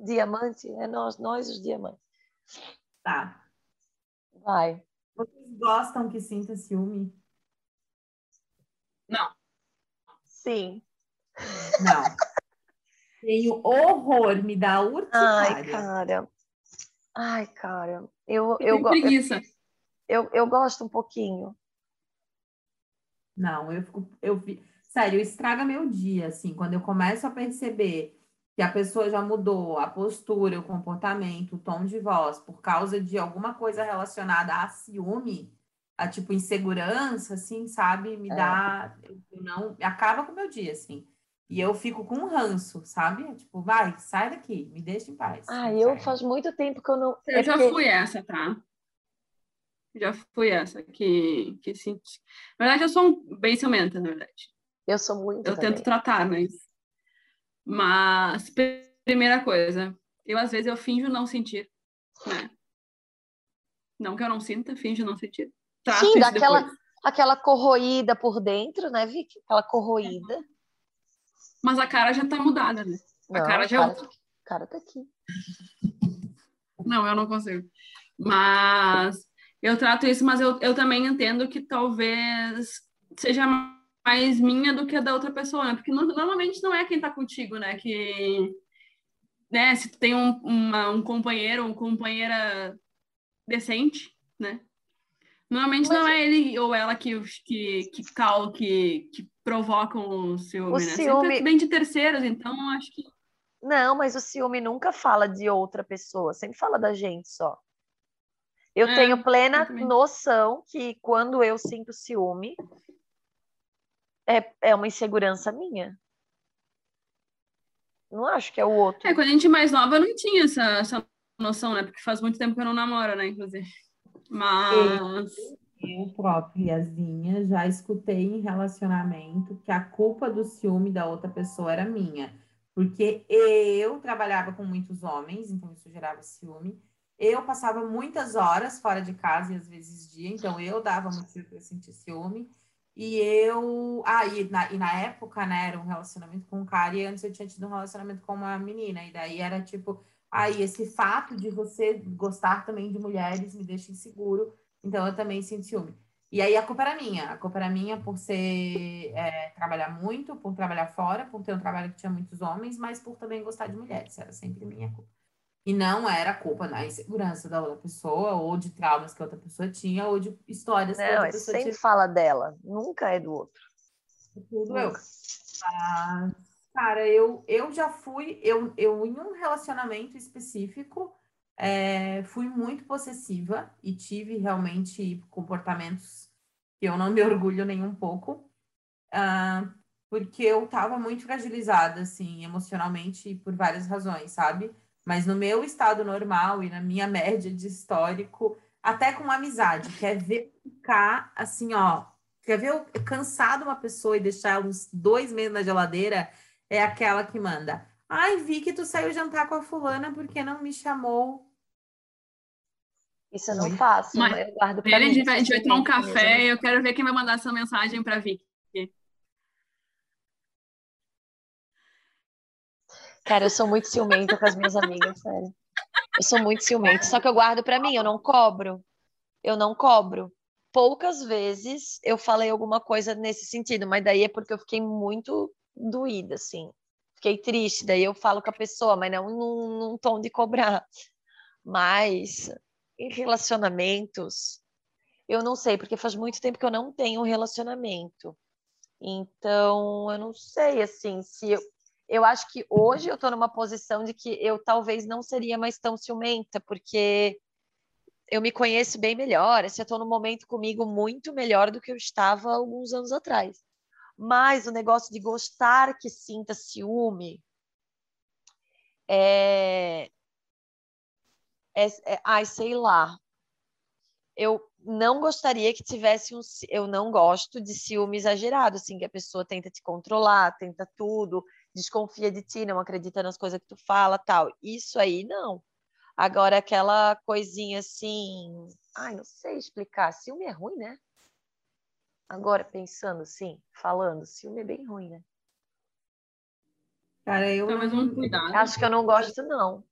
diamante. É nós, nós os diamantes. Tá. Vai. Vocês gostam que sinta ciúme? Não. Sim. Não. Tenho horror, me dá urticária. Ai, cara. Ai, cara. Eu, eu, eu, eu, eu, eu gosto um pouquinho. Não, eu fico, eu sério, estraga meu dia, assim, quando eu começo a perceber que a pessoa já mudou a postura, o comportamento, o tom de voz, por causa de alguma coisa relacionada a ciúme, a tipo insegurança, assim, sabe? Me é. dá, eu não, acaba com o meu dia, assim. E eu fico com um ranço, sabe? Tipo, vai, sai daqui, me deixa em paz. Ah, eu faz muito tempo que eu não. Eu é já fui essa, tá? Já fui essa que, que senti. Na verdade, eu sou um, bem ciumenta, na verdade. Eu sou muito. Eu também. tento tratar, mas. Mas, primeira coisa, eu às vezes eu finjo não sentir, né? Não que eu não sinta, finjo não sentir. Trato Sim, daquela aquela corroída por dentro, né, Vicky? Aquela corroída. Mas a cara já tá mudada, né? A não, cara já é cara, outra. A cara tá aqui. Não, eu não consigo. Mas eu trato isso, mas eu, eu também entendo que talvez seja mais minha do que a da outra pessoa, né? Porque no, normalmente não é quem tá contigo, né? Que, né? Se tu tem um, uma, um companheiro ou companheira decente, né? Normalmente mas... não é ele ou ela que, que, que, cal, que, que provocam o ciúme, o né? Ciúme... Sempre vem de terceiros, então acho que... Não, mas o ciúme nunca fala de outra pessoa, sempre fala da gente só. Eu é, tenho plena noção que quando eu sinto ciúme, é, é uma insegurança minha. Não acho que é o outro. É, quando a gente é mais nova, eu não tinha essa, essa noção, né? Porque faz muito tempo que eu não namoro, né? Inclusive. Mas. Eu própriazinha já escutei em relacionamento que a culpa do ciúme da outra pessoa era minha. Porque eu trabalhava com muitos homens, então isso gerava ciúme. Eu passava muitas horas fora de casa e às vezes dia, então eu dava motivo para sentir ciúme. E eu. Ah, e na, e na época, né, era um relacionamento com um cara, e antes eu tinha tido um relacionamento com uma menina, e daí era tipo, aí ah, esse fato de você gostar também de mulheres me deixa inseguro, então eu também sinto ciúme. E aí a culpa era minha, a culpa era minha por ser é, trabalhar muito, por trabalhar fora, por ter um trabalho que tinha muitos homens, mas por também gostar de mulheres, era sempre minha culpa. E não era culpa da insegurança da outra pessoa, ou de traumas que a outra pessoa tinha, ou de histórias não, que a outra pessoa sempre tinha. fala dela, nunca é do outro. É tudo eu. Ah, cara, eu, eu já fui, eu, eu em um relacionamento específico, é, fui muito possessiva e tive realmente comportamentos que eu não me orgulho nem um pouco, ah, porque eu estava muito fragilizada, assim, emocionalmente, por várias razões, sabe? Mas no meu estado normal e na minha média de histórico, até com amizade, quer ver ficar assim, ó, quer ver cansado uma pessoa e deixar uns dois meses na geladeira, é aquela que manda. Ai, vi que tu saiu jantar com a fulana porque não me chamou. Isso eu não faço, mas eu guardo pra mim. A gente vai, a gente vai tomar um café e eu quero ver quem vai mandar essa mensagem para Vicky. Cara, eu sou muito ciumenta com as minhas amigas, sério. Eu sou muito ciumenta, só que eu guardo para mim, eu não cobro. Eu não cobro. Poucas vezes eu falei alguma coisa nesse sentido, mas daí é porque eu fiquei muito doída, assim. Fiquei triste, daí eu falo com a pessoa, mas não num, num tom de cobrar. Mas em relacionamentos, eu não sei, porque faz muito tempo que eu não tenho um relacionamento. Então, eu não sei, assim, se eu, eu acho que hoje eu estou numa posição de que eu talvez não seria mais tão ciumenta, porque eu me conheço bem melhor, assim, eu estou num momento comigo muito melhor do que eu estava alguns anos atrás. Mas o negócio de gostar que sinta ciúme é, é, é ai, sei lá. Eu não gostaria que tivesse um. Eu não gosto de ciúme exagerado, assim, que a pessoa tenta te controlar, tenta tudo, desconfia de ti, não acredita nas coisas que tu fala, tal. Isso aí não. Agora, aquela coisinha assim. Ai, não sei explicar. Ciúme é ruim, né? Agora, pensando assim, falando, ciúme é bem ruim, né? Cara, eu. Acho que eu não gosto, não.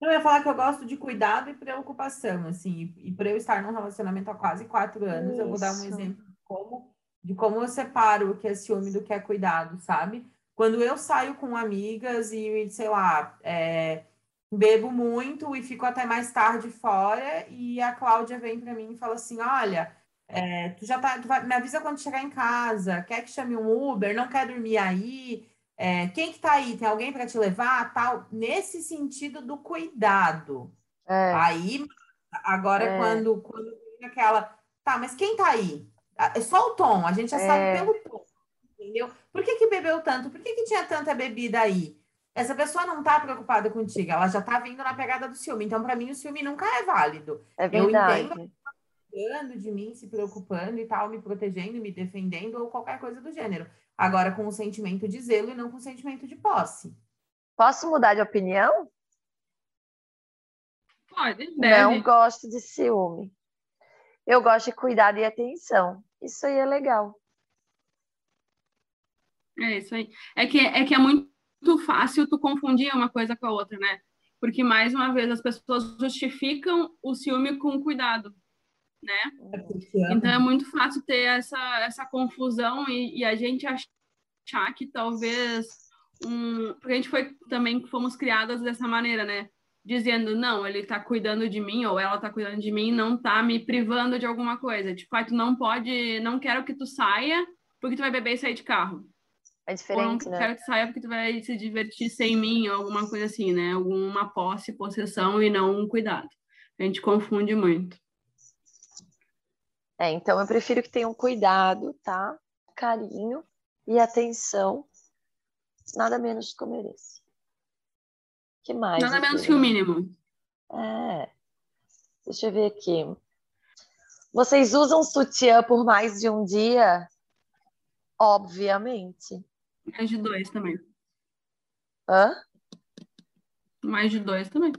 Eu ia falar que eu gosto de cuidado e preocupação, assim, e para eu estar num relacionamento há quase quatro anos, Isso. eu vou dar um exemplo de como, de como eu separo o que é ciúme do que é cuidado, sabe? Quando eu saio com amigas e, sei lá, é, bebo muito e fico até mais tarde fora, e a Cláudia vem para mim e fala assim: olha, é, tu já tá, tu vai, me avisa quando chegar em casa, quer que chame um Uber, não quer dormir aí, é, quem que tá aí? Tem alguém para te levar? Tal, nesse sentido do cuidado. É. Aí, agora, é. quando, quando aquela. Tá, mas quem tá aí? É só o tom, a gente já sabe é. pelo tom. Entendeu? Por que, que bebeu tanto? Por que, que tinha tanta bebida aí? Essa pessoa não tá preocupada contigo, ela já tá vindo na pegada do ciúme. Então, para mim, o ciúme nunca é válido. É verdade. Eu entendo cuidando de mim, se preocupando e tal, me protegendo, me defendendo ou qualquer coisa do gênero. Agora com o sentimento de zelo e não com o sentimento de posse. Posso mudar de opinião? Pode, deve. Não gosto de ciúme. Eu gosto de cuidado e atenção. Isso aí é legal. É isso aí. É que é, que é muito fácil tu confundir uma coisa com a outra, né? Porque, mais uma vez, as pessoas justificam o ciúme com cuidado né? É então é muito fácil ter essa, essa confusão e, e a gente achar que talvez um, porque a gente foi também fomos criadas dessa maneira, né? Dizendo, não, ele tá cuidando de mim, ou ela tá cuidando de mim, não tá me privando de alguma coisa. Tipo, ah, tu não pode, não quero que tu saia porque tu vai beber e sair de carro. É diferente, ou não né? quero que saia porque tu vai se divertir sem mim, ou alguma coisa assim, né? Alguma posse, possessão e não um cuidado. A gente confunde muito. É, então eu prefiro que tenham cuidado, tá? Carinho e atenção, nada menos que eu mereço. que mais? Nada menos que o mínimo. É. Deixa eu ver aqui. Vocês usam sutiã por mais de um dia? Obviamente. Mais de dois também. Hã? Mais de dois também.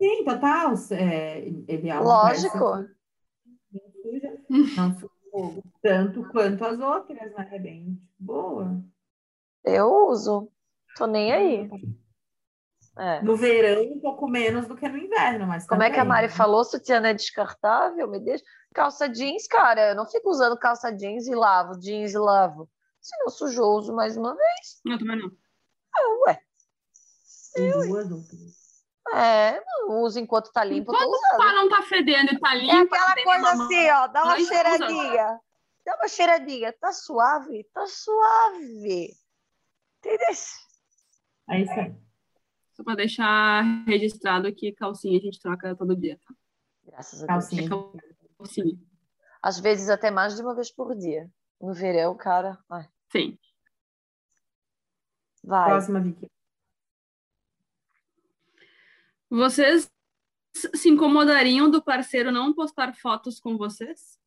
Sim, total. É, ele é Lógico suja, não suja tanto quanto as outras, né? É bem boa. Eu uso, tô nem aí. É. No verão, um pouco menos do que no inverno, mas. Como também, é que a Mari né? falou? Sutiã é descartável? Me deixa. Calça jeans, cara, eu não fico usando calça jeans e lavo, jeans e lavo. Se não sujou, uso mais uma vez. Eu também não. Ah, ué. Tem duas outras. É, não usa enquanto tá limpo. Enquanto o pá não tá fedendo e tá limpo. É aquela coisa assim, ó, dá uma cheiradinha. Dá uma cheiradinha. Tá suave? Tá suave. Entendeu? É isso aí. Só pra deixar registrado que calcinha a gente troca todo dia, tá? Graças a Deus. Calcinha. calcinha. Às vezes até mais de uma vez por dia. No verão, cara. Ai. Sim. Vai. Próxima, Vicky. Vocês se incomodariam do parceiro não postar fotos com vocês?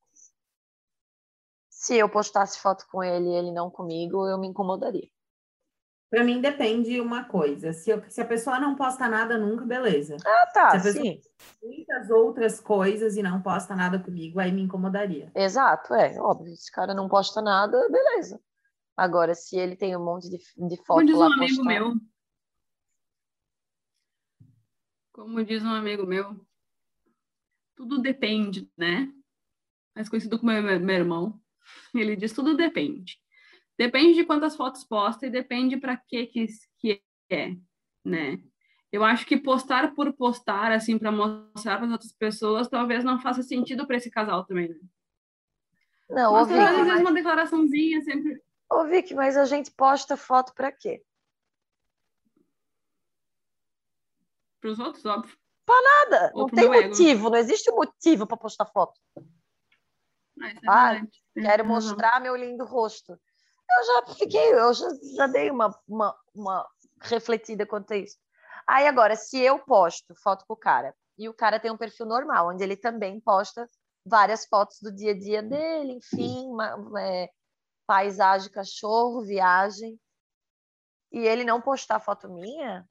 Se eu postasse foto com ele e ele não comigo, eu me incomodaria. Para mim depende uma coisa. Se, eu, se, a pessoa não posta nada nunca, beleza. Ah, tá. Se a pessoa sim. muitas outras coisas e não posta nada comigo, aí me incomodaria. Exato, é óbvio. Se o cara não posta nada, beleza. Agora, se ele tem um monte de, de foto Como diz lá um amigo meu, como diz um amigo meu, tudo depende, né? Mais conhecido como meu, meu irmão. Ele diz tudo depende. Depende de quantas fotos posta e depende para que que é, né? Eu acho que postar por postar, assim, para mostrar para as outras pessoas, talvez não faça sentido para esse casal também. Né? Não, Mas ô às vezes uma declaraçãozinha sempre. ô Vicky, mas a gente posta foto pra quê? Para os outros, óbvio. Nada, Ou não tem ego. motivo, não existe um motivo pra postar foto. Ah, isso é Ah, Quero mostrar meu lindo rosto. Eu já fiquei, eu já, já dei uma, uma, uma refletida quanto a isso. Aí agora, se eu posto foto com o cara e o cara tem um perfil normal, onde ele também posta várias fotos do dia a dia dele, enfim, uma- é, paisagem, cachorro, viagem, e ele não postar foto minha,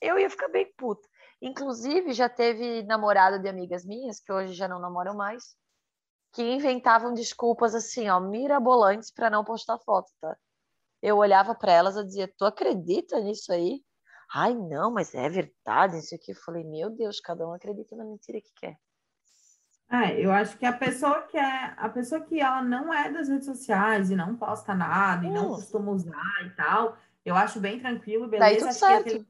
eu ia ficar bem puta. Inclusive, já teve namorado de amigas minhas, que hoje já não namoram mais, que inventavam desculpas assim, ó, mirabolantes para não postar foto, tá? Eu olhava para elas e dizia: "Tu acredita nisso aí?" Ai, não, mas é verdade, isso aqui. Eu falei: "Meu Deus, cada um acredita na mentira que quer." Ah, eu acho que a pessoa que é a pessoa que ela não é das redes sociais e não posta nada e não Hum. costuma usar e tal, eu acho bem tranquilo, Daí beleza. tudo Acho que certo. aquele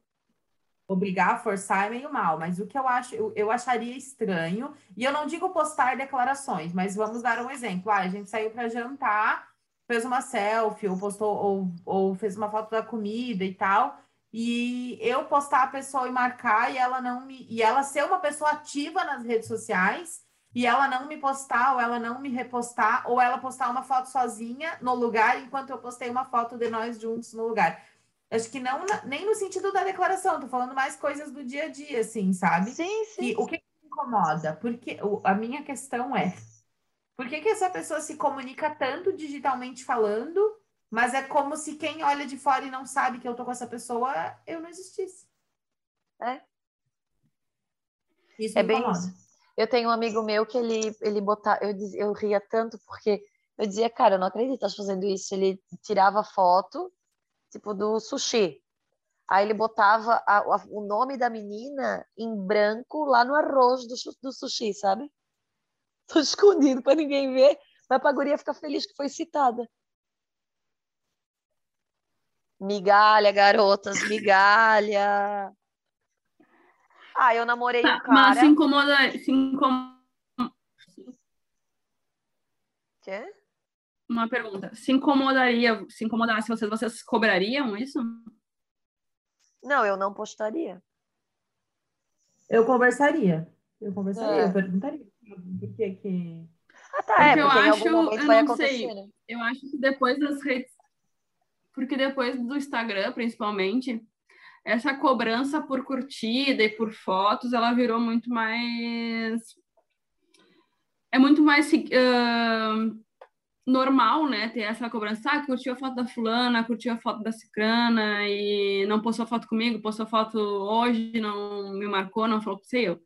obrigar a forçar é meio mal, mas o que eu acho, eu, eu acharia estranho, e eu não digo postar declarações, mas vamos dar um exemplo. Ah, a gente saiu para jantar, fez uma selfie, ou postou, ou, ou fez uma foto da comida e tal, e eu postar a pessoa e marcar, e ela não me, e ela ser uma pessoa ativa nas redes sociais, e ela não me postar, ou ela não me repostar, ou ela postar uma foto sozinha no lugar, enquanto eu postei uma foto de nós juntos no lugar. Acho que não nem no sentido da declaração, tô falando mais coisas do dia a dia, assim, sabe? Sim, sim. Que, o que me incomoda? Porque o- a minha questão é por que, que essa pessoa se comunica tanto digitalmente falando, mas é como se quem olha de fora e não sabe que eu tô com essa pessoa, eu não existisse. É. Isso É bem incomoda. isso. Eu tenho um amigo meu que ele, ele botava, eu, eu ria tanto porque eu dizia, cara, eu não acredito que estás fazendo isso. Ele tirava foto, tipo, do sushi. Aí ele botava a- a- o nome da menina em branco lá no arroz do, do sushi, sabe? Tô escondido para ninguém ver, mas pra guria ficar feliz que foi citada. Migalha, garotas, migalha. Ah, eu namorei um Tá, mas cara. se incomoda, se incom- Quê? Uma pergunta. Se incomodaria, se incomodasse vocês, vocês cobrariam isso? Não, eu não postaria. Eu conversaria. Eu conversaria, É. eu perguntaria. Por que que... Ah, tá, Porque é, eu porque em acho- eu não sei. né? Eu acho que depois das redes. Porque depois do Instagram, principalmente, essa cobrança por curtida e por fotos, ela virou muito mais. É muito mais ah, normal, né? Ter essa cobrança. Ah, curtiu a foto da fulana, curtiu a foto da cicrana e não postou foto comigo, postou foto hoje, não me marcou, não falou que sei eu.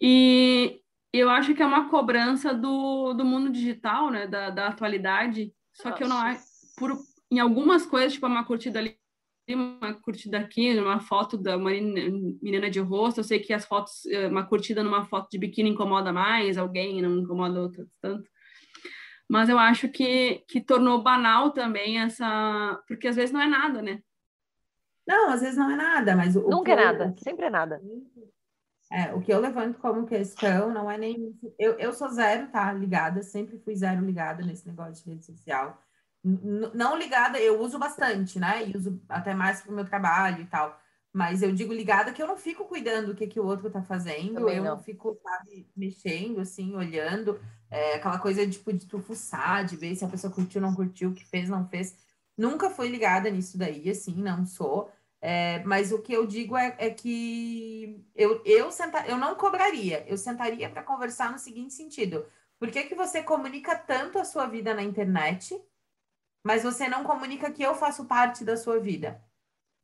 E eu acho que é uma cobrança do, do mundo digital, né? Da, da atualidade. Só que eu não acho. Por, em algumas coisas, tipo uma curtida ali, uma curtida aqui, uma foto da uma menina de rosto. Eu sei que as fotos, eh, uma curtida numa foto de biquíni incomoda mais alguém, não incomoda outra tanto. Mas eu acho que, que tornou banal também essa. Porque às vezes não é nada, né? Não, às vezes não é nada, mas o, o Nunca que é eu- nada, o que- sempre é nada. É, o que eu levanto como questão não é nem. Eu, eu sou zero, tá? Ligada, sempre fui zero ligada nesse negócio de rede social. N- não ligada, eu uso bastante, né? E uso até mais pro meu trabalho e tal. Mas eu digo ligada que eu não fico cuidando do que, que o outro tá fazendo, Também eu não. não. fico, sabe, mexendo, assim, olhando. É, aquela coisa tipo, de tu fuçar, de ver se a pessoa curtiu, não curtiu, o que fez, não fez. Nunca fui ligada nisso daí, assim, não sou. É, mas o que eu digo é, é que eu, eu, senta, eu não cobraria, eu sentaria para conversar no seguinte sentido: por que, que você comunica tanto a sua vida na internet, mas você não comunica que eu faço parte da sua vida?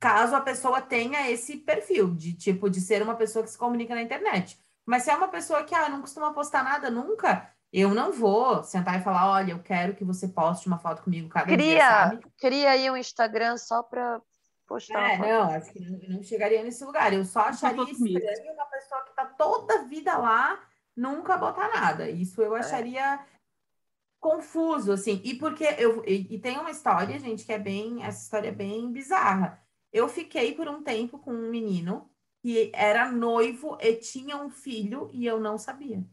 Caso a pessoa tenha esse perfil de tipo de ser uma pessoa que se comunica na internet. Mas se é uma pessoa que ah, não costuma postar nada nunca, eu não vou sentar e falar: olha, eu quero que você poste uma foto comigo cada dia, Cria, sabe? cria aí um Instagram só para postar É, uma foto. não, acho que não, eu não chegaria nesse lugar. Eu só acharia estranho uma pessoa que tá toda a vida lá nunca botar nada. Isso eu acharia confuso, assim. E porque eu e, e tem uma história, gente, que é bem, essa história é bem bizarra. Eu fiquei por um tempo com um menino que era noivo e tinha um filho e eu não sabia.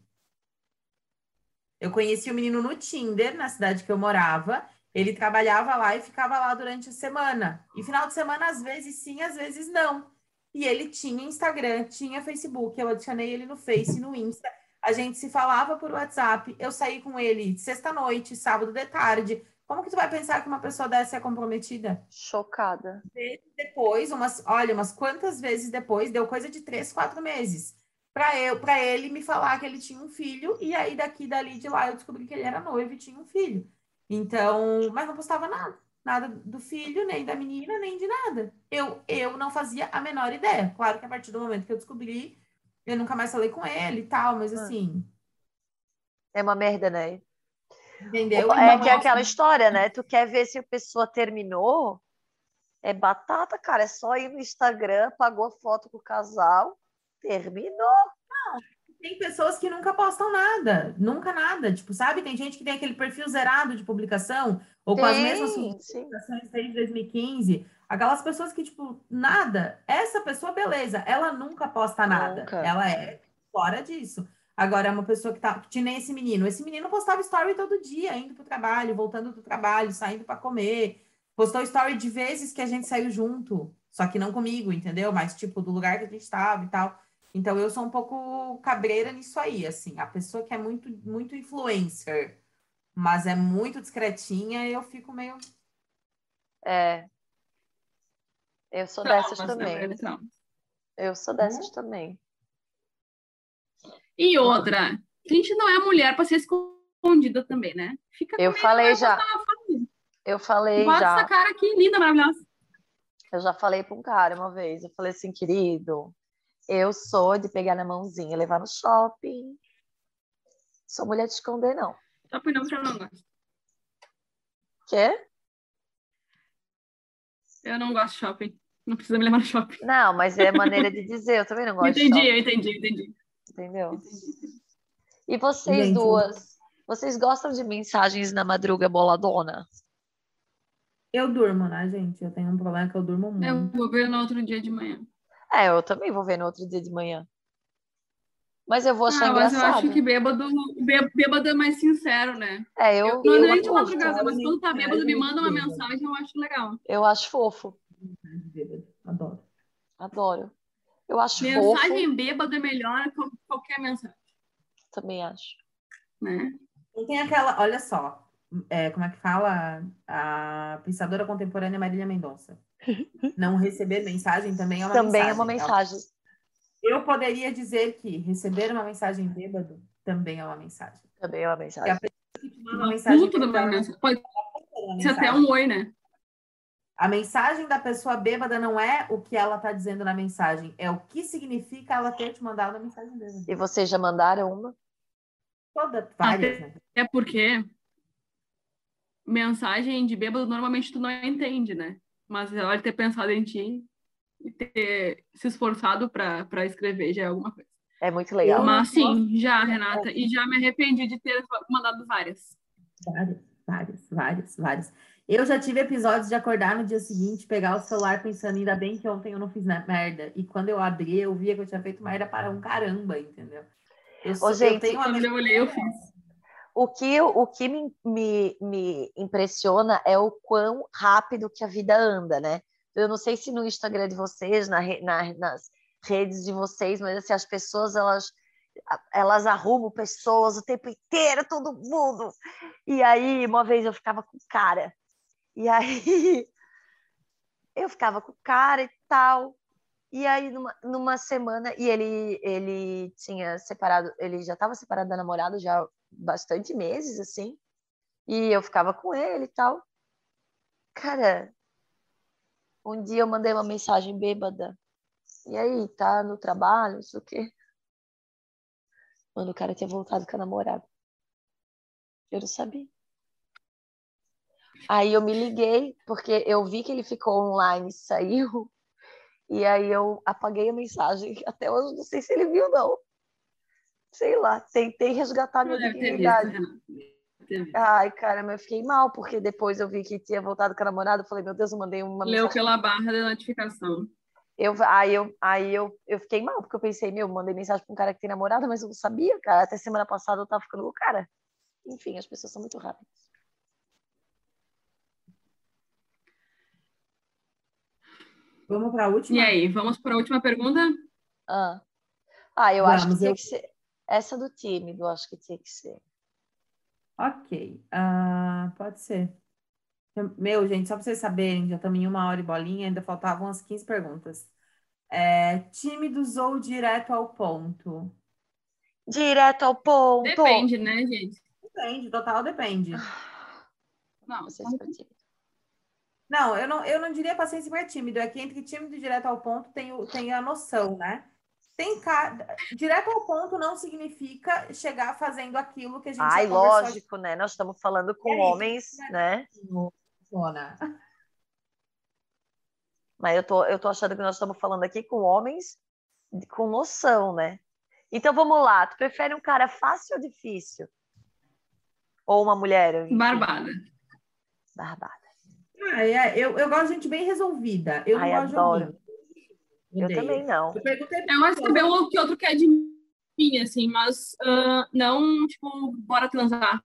Eu conheci o menino no Tinder, na cidade que eu morava. Ele trabalhava lá e ficava lá durante a semana. E final de semana, às vezes sim, às vezes não. E ele tinha Instagram, tinha Facebook. Eu adicionei ele no Face, no Insta. A gente se falava por WhatsApp. Eu saí com ele sexta-noite, sábado de tarde. Como que tu vai pensar que uma pessoa dessa é comprometida? Chocada. Depois, umas, olha, umas quantas vezes depois, deu coisa de três, quatro meses. Para eu, para ele me falar que ele tinha um filho, e aí daqui, dali, de lá, eu descobri que ele era noivo e tinha um filho. Então, mas não postava nada. Nada do filho, nem da menina, nem de nada. Eu, eu não fazia a menor ideia. Claro que a partir do momento que eu descobri, eu nunca mais falei com ele e tal, mas ah. assim. É uma merda, né? Entendeu? É que é aquela história, né? Tu quer ver se a pessoa terminou? É batata, cara. É só ir no Instagram, pagou a foto com o casal, terminou. Não, tem pessoas que nunca postam nada, nunca nada. Tipo, sabe? Tem gente que tem aquele perfil zerado de publicação, ou tem, com as mesmas publicações desde 2015. Aquelas pessoas que, tipo, nada. Essa pessoa, beleza, ela nunca posta nada. Nunca. Ela é fora disso. Agora, é uma pessoa que tá. Que nem esse menino. Esse menino postava story todo dia, indo pro trabalho, voltando do trabalho, saindo para comer. Postou story de vezes que a gente saiu junto. Só que não comigo, entendeu? Mas, tipo, do lugar que a gente estava e tal. Então, eu sou um pouco cabreira nisso aí, assim. A pessoa que é muito, muito influencer, mas é muito discretinha, eu fico meio. É. Eu sou dessas também. Eu sou dessas hum? também. E outra, a gente não é mulher para ser escondida também, né? Fica eu falei já. Eu falei Bota já. essa cara aqui, linda, maravilhosa. Eu já falei para um cara uma vez. Eu falei assim, querido, eu sou de pegar na mãozinha, levar no shopping. Sou mulher de esconder, não. Shopping não, eu não gosto. Quê? Eu não gosto de shopping. Não precisa me levar no shopping. Não, mas é maneira de dizer. Eu também não gosto entendi, de shopping. Entendi, entendi, entendi. Entendeu? E vocês Gente, duas, vocês gostam de mensagens na madruga boladona? Eu durmo, né, gente? Eu tenho um problema que eu durmo muito. Eu vou ver no outro dia de manhã. É, eu também vou ver no outro dia de manhã. Mas eu vou achar ah, engraçado. Mas eu acho que bêbado, bêbado é mais sincero, né? É, eu. eu não é de madrugada, mas quando tá bêbado, me manda uma mensagem, eu acho legal. Eu acho fofo. Adoro. Adoro. Eu acho Mensagem fofo. bêbada é melhor que qualquer mensagem. Também acho. Né? E tem aquela, olha só, é, como é que fala? A pensadora contemporânea Marília Mendonça. Não receber mensagem também é uma também mensagem. é uma mensagem. Eu poderia dizer que receber uma mensagem bêbado também é uma mensagem. Também é uma mensagem. Que a que te manda uma mensagem. mensagem. Pode ser até um oi, né? A mensagem da pessoa bêbada não é o que ela está dizendo na mensagem, é o que significa ela ter te mandado a mensagem bêbada. E vocês já mandaram uma? Toda, várias. Até, né? É porque mensagem de bêbado normalmente tu não entende, né? Mas ela ter pensado em ti e ter se esforçado para escrever já é alguma coisa. É muito legal. Mas sim, já, Renata. E já me arrependi de ter mandado várias. Várias, várias, várias, várias. Eu já tive episódios de acordar no dia seguinte, pegar o celular pensando, ainda bem que ontem eu não fiz merda. E quando eu abri, eu via que eu tinha feito merda para um caramba, entendeu? Eu, sou, Ô, gente, eu tenho uma quando eu olhei, eu fiz. O que, o que me, me, me impressiona é o quão rápido que a vida anda, né? Eu não sei se no Instagram de vocês, na, na, nas redes de vocês, mas assim, as pessoas, elas elas arrumam pessoas o tempo inteiro, todo mundo. E aí, uma vez eu ficava com cara e aí eu ficava com cara e tal. E aí, numa, numa semana, e ele, ele tinha separado, ele já estava separado da namorada já bastante meses, assim. E eu ficava com ele e tal. Cara, um dia eu mandei uma mensagem bêbada. E aí, tá no trabalho, não sei o quê. Mano, o cara tinha voltado com a namorada. Eu não sabia. Aí eu me liguei, porque eu vi que ele ficou online e saiu. E aí eu apaguei a mensagem. Até hoje não sei se ele viu, não. Sei lá, tentei resgatar minha dignidade. Ai, cara, mas eu fiquei mal, porque depois eu vi que tinha voltado com a namorada. Eu falei, meu Deus, eu mandei uma Leu mensagem. pela barra da notificação. Eu, aí eu, aí eu, eu fiquei mal, porque eu pensei, meu, mandei mensagem para um cara que tem namorada, mas eu não sabia, cara. Até semana passada eu tava ficando com o cara. enfim, as pessoas são muito rápidas. Vamos para a última? E aí, vamos para a última pergunta? Ah, ah eu Vamos, acho que tinha eu... que ser. Essa do tímido, acho que tinha que ser. Ok, uh, pode ser. Meu, gente, só para vocês saberem, já estamos em uma hora e bolinha, ainda faltavam umas 15 perguntas. É, tímidos ou direto ao ponto? Direto ao ponto. Depende, né, gente? Depende, total depende. Não, você é tímido. Não, eu não, eu não diria paciência super tímido. É que entre tímido e direto ao ponto tem, o, tem a noção, né? Tem ca... Direto ao ponto não significa chegar fazendo aquilo que a gente Ai, lógico, né? Nós estamos falando com é homens, isso, né? Funciona. Mas eu tô, eu tô achando que nós estamos falando aqui com homens com noção, né? Então vamos lá. Tu prefere um cara fácil ou difícil? Ou uma mulher? Barbada. Barbada. Ah, é, eu, eu gosto de gente bem resolvida. Eu Ai, não adoro. Eu também não. Eu, eu acho que saber um que outro quer de mim, assim, mas uh, não, tipo, bora transar,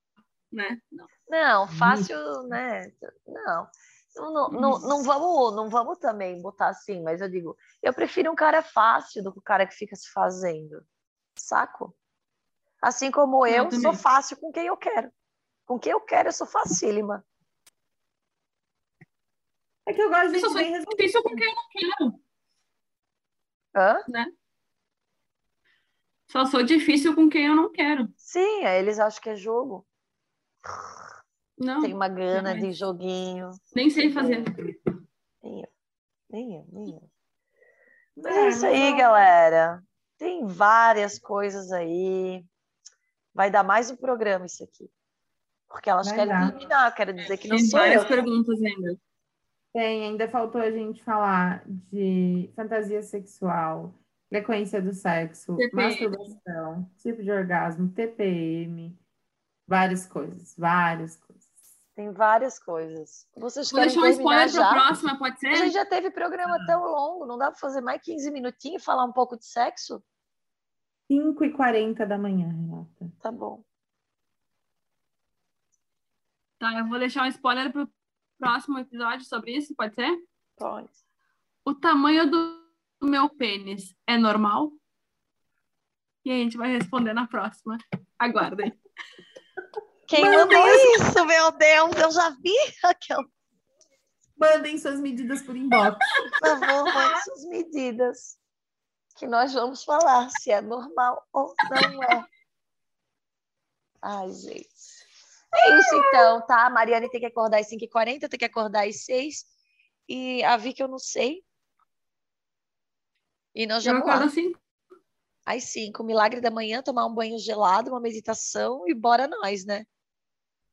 né? Não, não fácil, né? Não. Não, não, não, vamos, não vamos também botar assim, mas eu digo, eu prefiro um cara fácil do que o cara que fica se fazendo. Saco? Assim como eu, eu sou fácil com quem eu quero. Com quem eu quero, eu sou facílima. É que eu gosto de gente bem resolvida. com quem eu não quero. Hã? Né? Só sou difícil com quem eu não quero. Sim, eles acham que é jogo. Não. Tem uma gana de joguinho. Nem sei fazer. Nem eu. Nem eu, nem eu. Mas é isso aí, galera. Tem várias coisas aí. Vai dar mais um programa isso aqui. Porque elas Vai querem dar. terminar, quero dizer que não Tem sou várias eu. perguntas ainda. Tem, ainda faltou a gente falar de fantasia sexual, frequência do sexo, TPM. masturbação, tipo de orgasmo, TPM, várias coisas, várias coisas. Tem várias coisas. Vocês Vou deixar um spoiler para a próxima, pode ser? A gente já teve programa ah. tão longo, não dá para fazer mais 15 minutinhos e falar um pouco de sexo? 5 e 40 da manhã, Renata. Tá bom. Tá, eu vou deixar um spoiler pro próximo episódio sobre isso, pode ser? Pode. O tamanho do meu pênis é normal? E a gente vai responder na próxima. Aguardem. Quem mandou isso, meu Deus? Eu já vi aquela. Mandem suas medidas por inbox. Por favor, mandem suas medidas. Que nós vamos falar se é normal ou não é. Ai, gente. É isso então, tá? A Mariane tem que acordar às 5h40, tem que acordar às 6 E a Vicky eu não sei. E nós já vamos lá. Assim. Às 5, milagre da manhã, tomar um banho gelado, uma meditação e bora nós, né?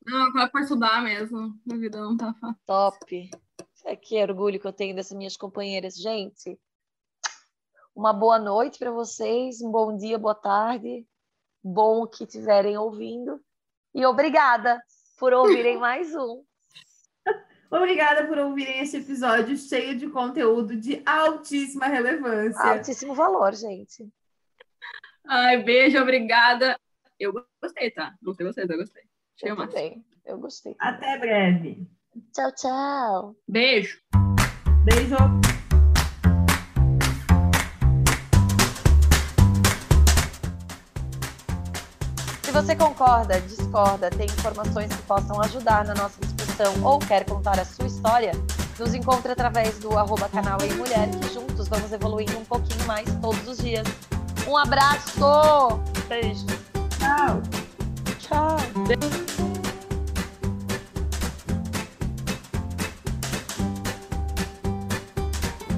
Não, agora para estudar mesmo. Minha vida não tá fácil. Top. É que orgulho que eu tenho dessas minhas companheiras. Gente, uma boa noite para vocês, um bom dia, boa tarde, bom que estiverem ouvindo. E obrigada por ouvirem mais um. Obrigada por ouvirem esse episódio cheio de conteúdo de altíssima relevância. Altíssimo valor, gente. Ai, beijo, obrigada. Eu gostei, tá? Não sei vocês, eu gostei. eu também. Eu gostei. Até breve. Tchau, tchau. Beijo. Beijo. Você concorda, discorda, tem informações que possam ajudar na nossa discussão ou quer contar a sua história, nos encontre através do arroba canal e Mulher, que juntos vamos evoluindo um pouquinho mais todos os dias. Um abraço! Beijo! Tchau! Tchau!